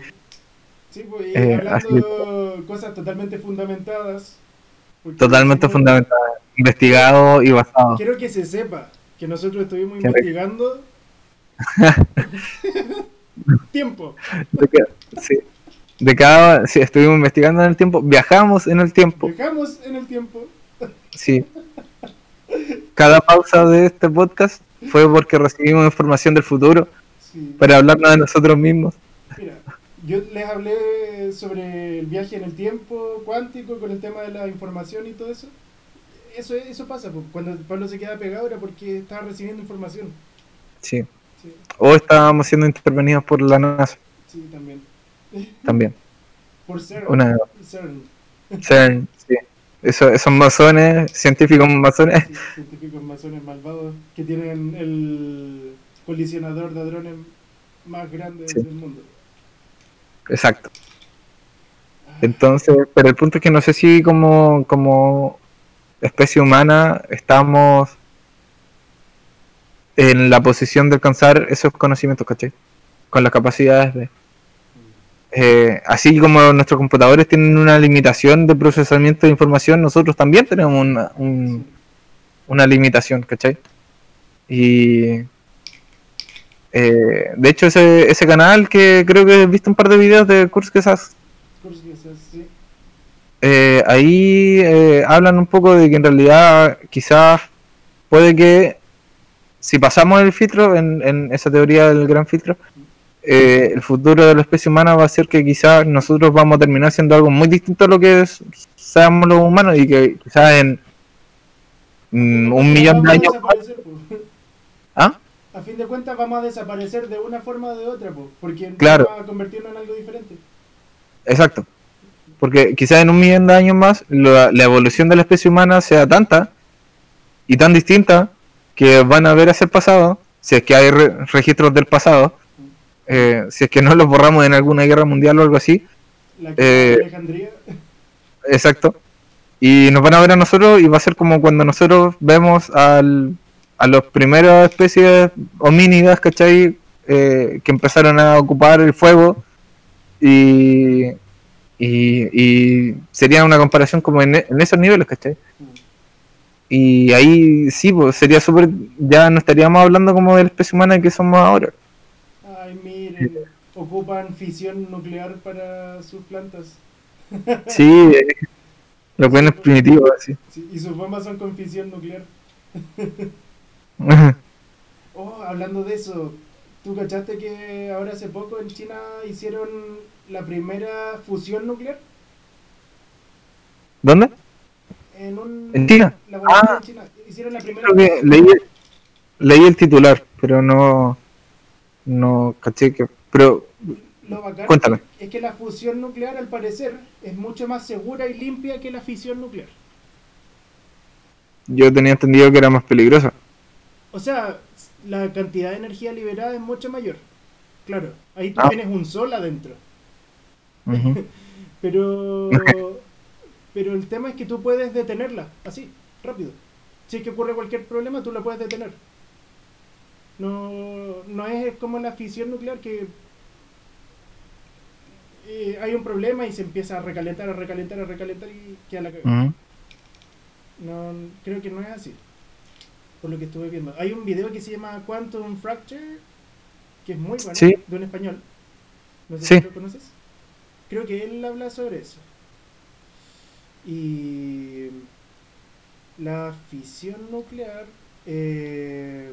Sí, pues, y Eh, hablando cosas totalmente fundamentadas. Totalmente fundamental, investigado y basado. Quiero que se sepa que nosotros estuvimos investigando tiempo. Sí. De cada, sí, estuvimos investigando en el tiempo, viajamos en el tiempo, Viajamos en el tiempo. sí. Cada pausa de este podcast fue porque recibimos información del futuro Sí. para hablarnos de nosotros mismos. Mira, yo les hablé sobre el viaje en el tiempo cuántico con el tema de la información y todo eso. Eso, eso pasa, cuando Pablo se queda pegado era porque estaba recibiendo información. Sí. Sí, O estábamos siendo intervenidos por la NASA sí, también. También. Por CERN. Una- CERN, CERN, sí. Eso, esos masones, científicos masones. sí, científicos masones malvados que tienen el colisionador de hadrones más grande Sí. del mundo. Exacto. Ah, Entonces, pero el punto es que no sé si como, como especie humana estamos en la posición de alcanzar esos conocimientos, ¿cachai? Con las capacidades de... eh, así como nuestros computadores tienen una limitación de procesamiento de información, nosotros también tenemos una, un- una limitación, ¿cachai? Y... eh, de hecho, ese, ese canal que creo que he visto un par de videos de Kurs Gesas sí. eh, ahí eh, hablan un poco de que en realidad quizás puede que si pasamos el filtro en, en esa teoría del gran filtro, eh, el futuro de la especie humana va a ser que quizás nosotros vamos a terminar siendo algo muy distinto a lo que es- seamos los humanos y que quizás en mm, un millón de años... ¿Ah? A fin de cuentas vamos a desaparecer de una forma o de otra, pues, porque Claro. vamos a convertirnos en algo diferente. Exacto. Porque quizás en un millón de años más la, la evolución de la especie humana sea tanta y tan distinta que van a ver hacia el pasado, si es que hay re- registros del pasado, eh, si es que no los borramos en alguna guerra mundial o algo así, La Eh, de Alejandría. exacto, y nos van a ver a nosotros y va a ser como cuando nosotros vemos al, a las primeras especies homínidas, ¿cachai? Eh, que empezaron a ocupar el fuego y, y, y sería una comparación como en, en esos niveles, ¿cachai? Y ahí sí, pues sería súper, ya no estaríamos hablando como de la especie humana que somos ahora. Ocupan fisión nuclear para sus plantas. Sí, eh, lo bueno es primitivo, así. Sí, y sus bombas son con fisión nuclear. Oh, hablando de eso, ¿tú cachaste que ahora hace poco en China hicieron la primera fusión nuclear? ¿Dónde? En un ¿En China? Ah. en China. Hicieron la primera Creo que leí, leí el titular, pero no, no caché que... Pero Lo bacán Cuéntame. es que la fusión nuclear, al parecer, es mucho más segura y limpia que la fisión nuclear. yo tenía entendido que era más peligrosa. O sea, la cantidad de energía liberada es mucho mayor. Claro, ahí tú Ah. tienes un sol adentro. Pero, pero el tema es que tú puedes detenerla, así, rápido. Si es que ocurre cualquier problema, tú la puedes detener. No, no es como la fisión nuclear que eh, hay un problema y se empieza a recalentar, a recalentar, a recalentar y queda la cagada. No, creo que no es así. Por lo que estuve viendo. Hay un video que se llama Quantum Fracture, que es muy bueno, Sí. de un español. No sé Sí. si lo conoces. Creo que él habla sobre eso. Y la fisión nuclear, eh,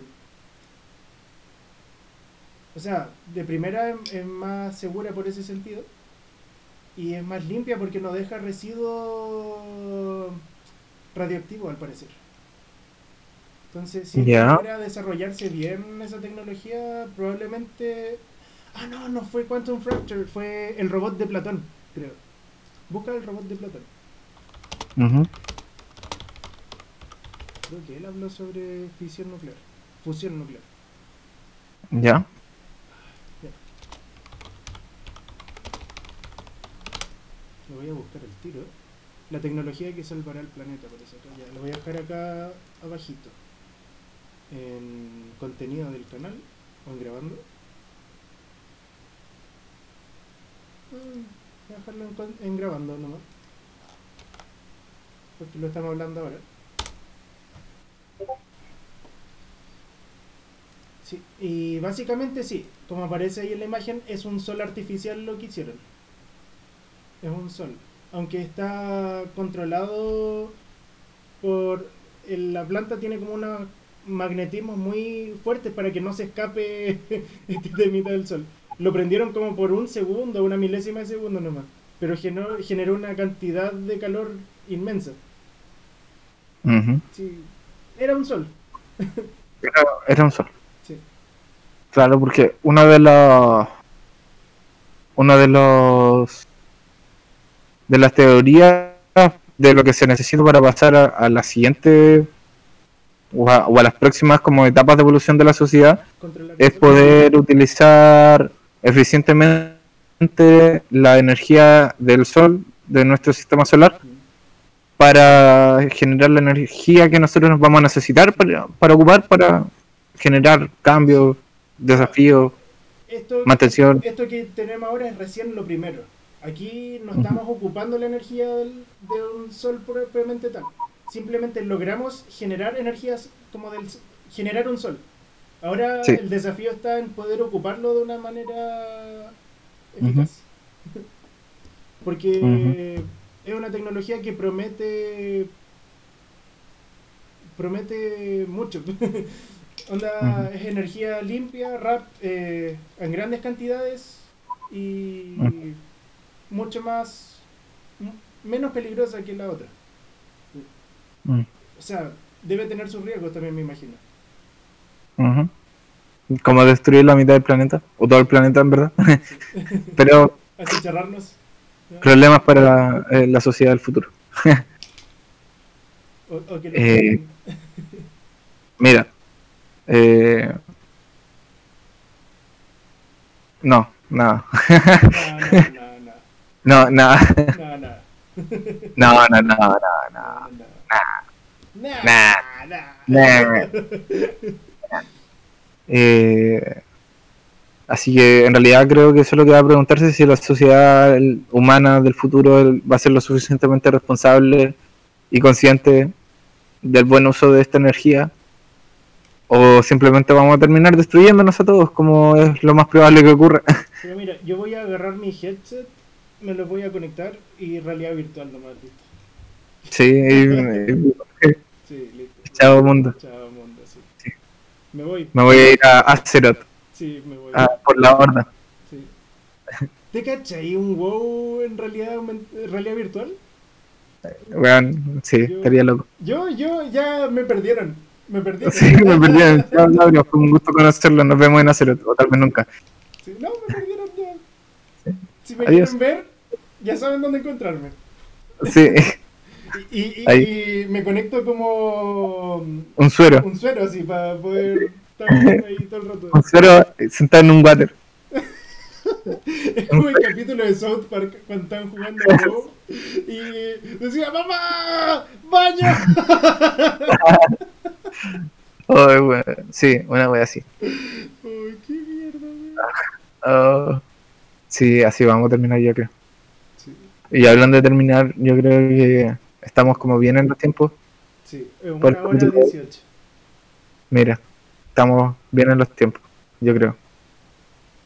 o sea, de primera es, es más segura por ese sentido. Y es más limpia porque no deja residuos radioactivos al parecer. Entonces, si Ya. logra desarrollarse bien esa tecnología, probablemente... Ah, no, no fue Quantum Fracture, fue el robot de Platón, creo. Busca el robot de Platón. Ujú. Creo que él habló sobre fisión nuclear, fusión nuclear. Ya. Lo voy a buscar el tiro. La tecnología que salvará el planeta, por eso. Ya, lo voy a dejar acá abajito. En contenido del canal o en grabando. Mm, Voy a dejarlo en, en grabando nomás. Porque lo estamos hablando ahora. Sí, y básicamente sí, como aparece ahí en la imagen, es un sol artificial lo que hicieron. Es un sol. Aunque está controlado por... la planta tiene como unos magnetismos muy fuertes para que no se escape este temita del sol. Lo prendieron como por un segundo, una milésima de segundo nomás. Pero generó, generó una cantidad de calor inmensa. Sí, era un sol. Era, era un sol. Sí. Claro, porque uno de los. Uno de los. De las teorías de lo que se necesita para pasar a, a la siguiente. O a, o a las próximas como etapas de evolución de la sociedad es poder utilizar eficientemente la energía del sol de nuestro sistema solar para generar la energía que nosotros nos vamos a necesitar para, para ocupar para generar cambios, desafíos, Esto, mantención. esto que tenemos ahora es recién lo primero. Aquí no estamos ocupando la energía del- de un sol propiamente tal. Simplemente logramos generar energías como del generar un sol. Ahora Sí. el desafío está en poder ocuparlo de una manera eficaz. Porque es una tecnología que promete promete mucho. Onda, es energía limpia, rap, eh, en grandes cantidades y. mucho más menos peligrosa que la otra. Mm, O sea, debe tener sus riesgos también, me imagino. Como destruir la mitad del planeta, o todo el planeta en verdad. Pero Achicharrarnos. ¿no? problemas para la, eh, la sociedad del futuro. O, o que lo Eh, Mira, eh, no, nada, No, no, no, no, nada, no, no, no, no, no, no, no. no, no. Nah. Nah. Eh, así que en realidad creo que eso es lo que va a preguntarse si la sociedad humana del futuro va a ser lo suficientemente responsable y consciente del buen uso de esta energía o simplemente vamos a terminar destruyéndonos a todos como es lo más probable que ocurra. Pero mira, yo voy a agarrar mi headset, me lo voy a conectar y realidad virtual nomás, listo. sí, Sí, listo. Chao, mundo. Chao mundo, sí. Me voy, me voy a ir a Azeroth sí, me voy. a- por la horda. Sí. ¿Te cachai un WoW en realidad, en realidad virtual? Weón, sí, Yo- estaría loco. Yo, yo, ya me perdieron. Me perdieron. Sí, me perdí. Chao, fue un gusto conocerlo. Nos vemos en Azeroth, o tal vez nunca. Sí, no, me perdieron. Si me Adiós. quieren ver, ya saben dónde encontrarme. Sí, Y, y- y- me conecto como un suero. un suero así para poder estar ahí todo el rato. Un suero sentado en un water. Es como el capítulo de South Park cuando estaban jugando a y decía, ¡Mamá! ¡Baño! Oh, weón. Sí, una wea así. Uy, qué mierda, weón. Oh. Sí, así vamos a terminar, yo creo. Sí, Y hablando de terminar, yo creo que estamos como bien en los tiempos. sí, es una Por- hora 18. Mira, estamos bien en los tiempos, yo creo.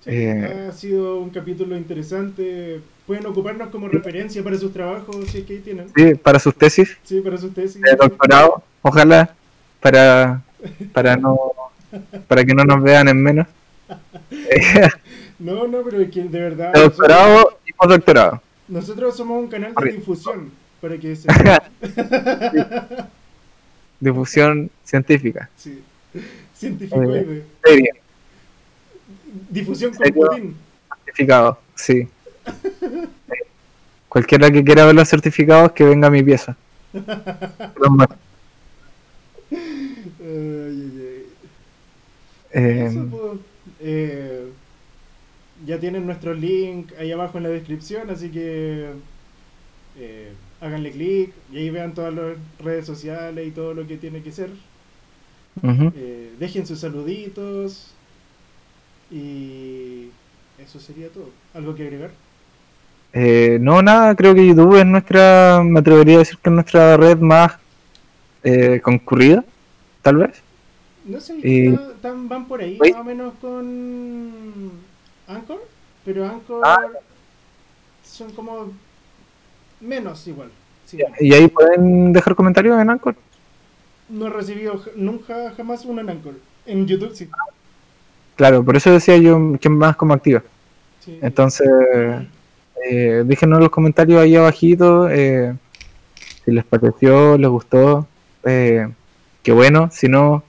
Sí, Eh. Ha sido un capítulo interesante. Pueden ocuparnos como referencia para sus trabajos, si es que ahí tienen. Sí, para sus tesis Sí, para sus tesis. de doctorado, ojalá, para, para no para que no nos vean en menos. No, no, pero es que de verdad. doctorado y postdoctorado. Nosotros somos un canal de difusión. Para que se. Difusión científica. sí. Científico Eh. Seria, Difusión con. Putin. certificado, sí. Cualquiera que quiera ver los certificados, que venga a mi pieza. Eh, Eso, pues, eh, ya tienen nuestro link ahí abajo en la descripción, así que eh, háganle clic y ahí vean todas las redes sociales y todo lo que tiene que ser. Eh, dejen sus saluditos y eso sería todo. ¿Algo que agregar? Eh, no, nada, creo que YouTube es nuestra, me atrevería a decir que es nuestra red más eh, concurrida, tal vez. No sé, Y- van por ahí Oye. más o menos con Anchor, pero Anchor Ah. son como Menos igual. Sí, Y ahí pueden dejar comentarios en Anchor. No he recibido nunca jamás una en Anchor. En YouTube sí. Claro, por eso decía yo que más como activa. sí. Entonces, eh, déjenos en los comentarios ahí abajito eh, si les pareció, les gustó. Eh, qué bueno, si no,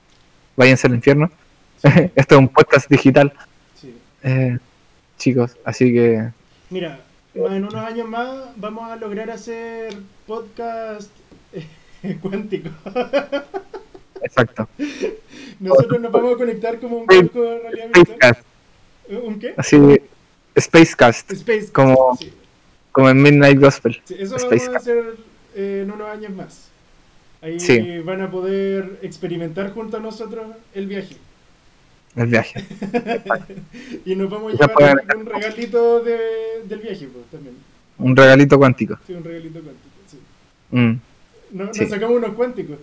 váyanse al infierno. Esto es un podcast digital, sí. eh, chicos, así que Mira, en unos años más vamos a lograr hacer podcast eh, cuántico. exacto. Nosotros nos vamos a conectar como un casco de realidad virtual. Spacecast, ¿Un qué? así, Spacecast, Space. Como- Sí, como en Midnight Gospel. sí, eso Spacecast. vamos a hacer eh, en unos años más. Ahí Sí. van a poder experimentar junto a nosotros el viaje. El viaje. Y nos vamos a llevar un regalito de, del viaje, pues, también. Un regalito cuántico. Sí, un regalito cuántico. Sí. Mm, No- Sí. Nos sacamos unos cuánticos.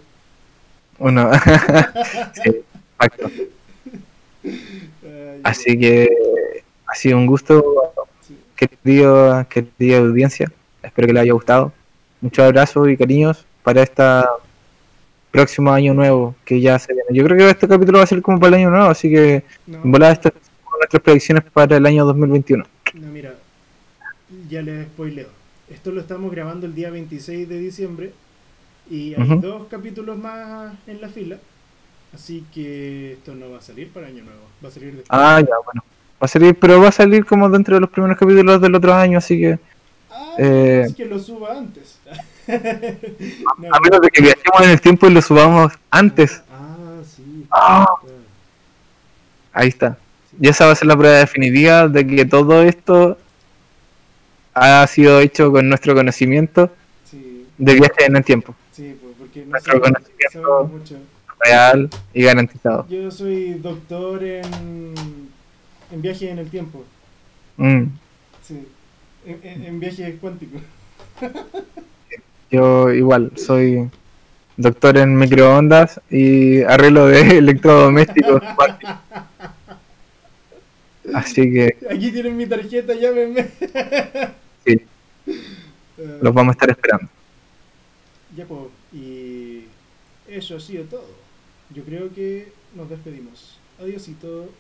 uno. sí, exacto. Así que ha sido un gusto, sí. querido, querida audiencia. Espero que les haya gustado. Muchos abrazos y cariños para este próximo año nuevo que ya se viene. Yo creo que este capítulo va a ser como para el año nuevo, así que No, en volada estas son nuestras predicciones para el año 2021. no, mira, ya les spoileo. Esto lo estamos grabando el día 26 de diciembre y hay Ujú. dos capítulos más en la fila. Así que esto no va a salir para Año Nuevo, va a salir después. Ah, ya, bueno. Va a salir, pero va a salir como dentro de los primeros capítulos del otro año, así que Ah, eh, es que lo suba antes. No, a menos de que viajemos en el tiempo y lo subamos antes. Ah, sí. Ah. Ahí está. Y esa va a ser la prueba definitiva de que todo esto ha sido hecho con nuestro conocimiento Sí, de viaje en el tiempo, sí, pues porque no Nuestro conocimiento. sabemos mucho. real y garantizado. Yo soy doctor en, en viaje en el tiempo. Mm. Sí, en, en, en viajes cuánticos. Yo igual soy doctor en microondas y arreglo de electrodomésticos. Así que Aquí tienen mi tarjeta, llámenme. sí, Eh, los vamos a estar esperando. Ya pues, y eso ha sido todo. Yo creo que nos despedimos. Adiosito.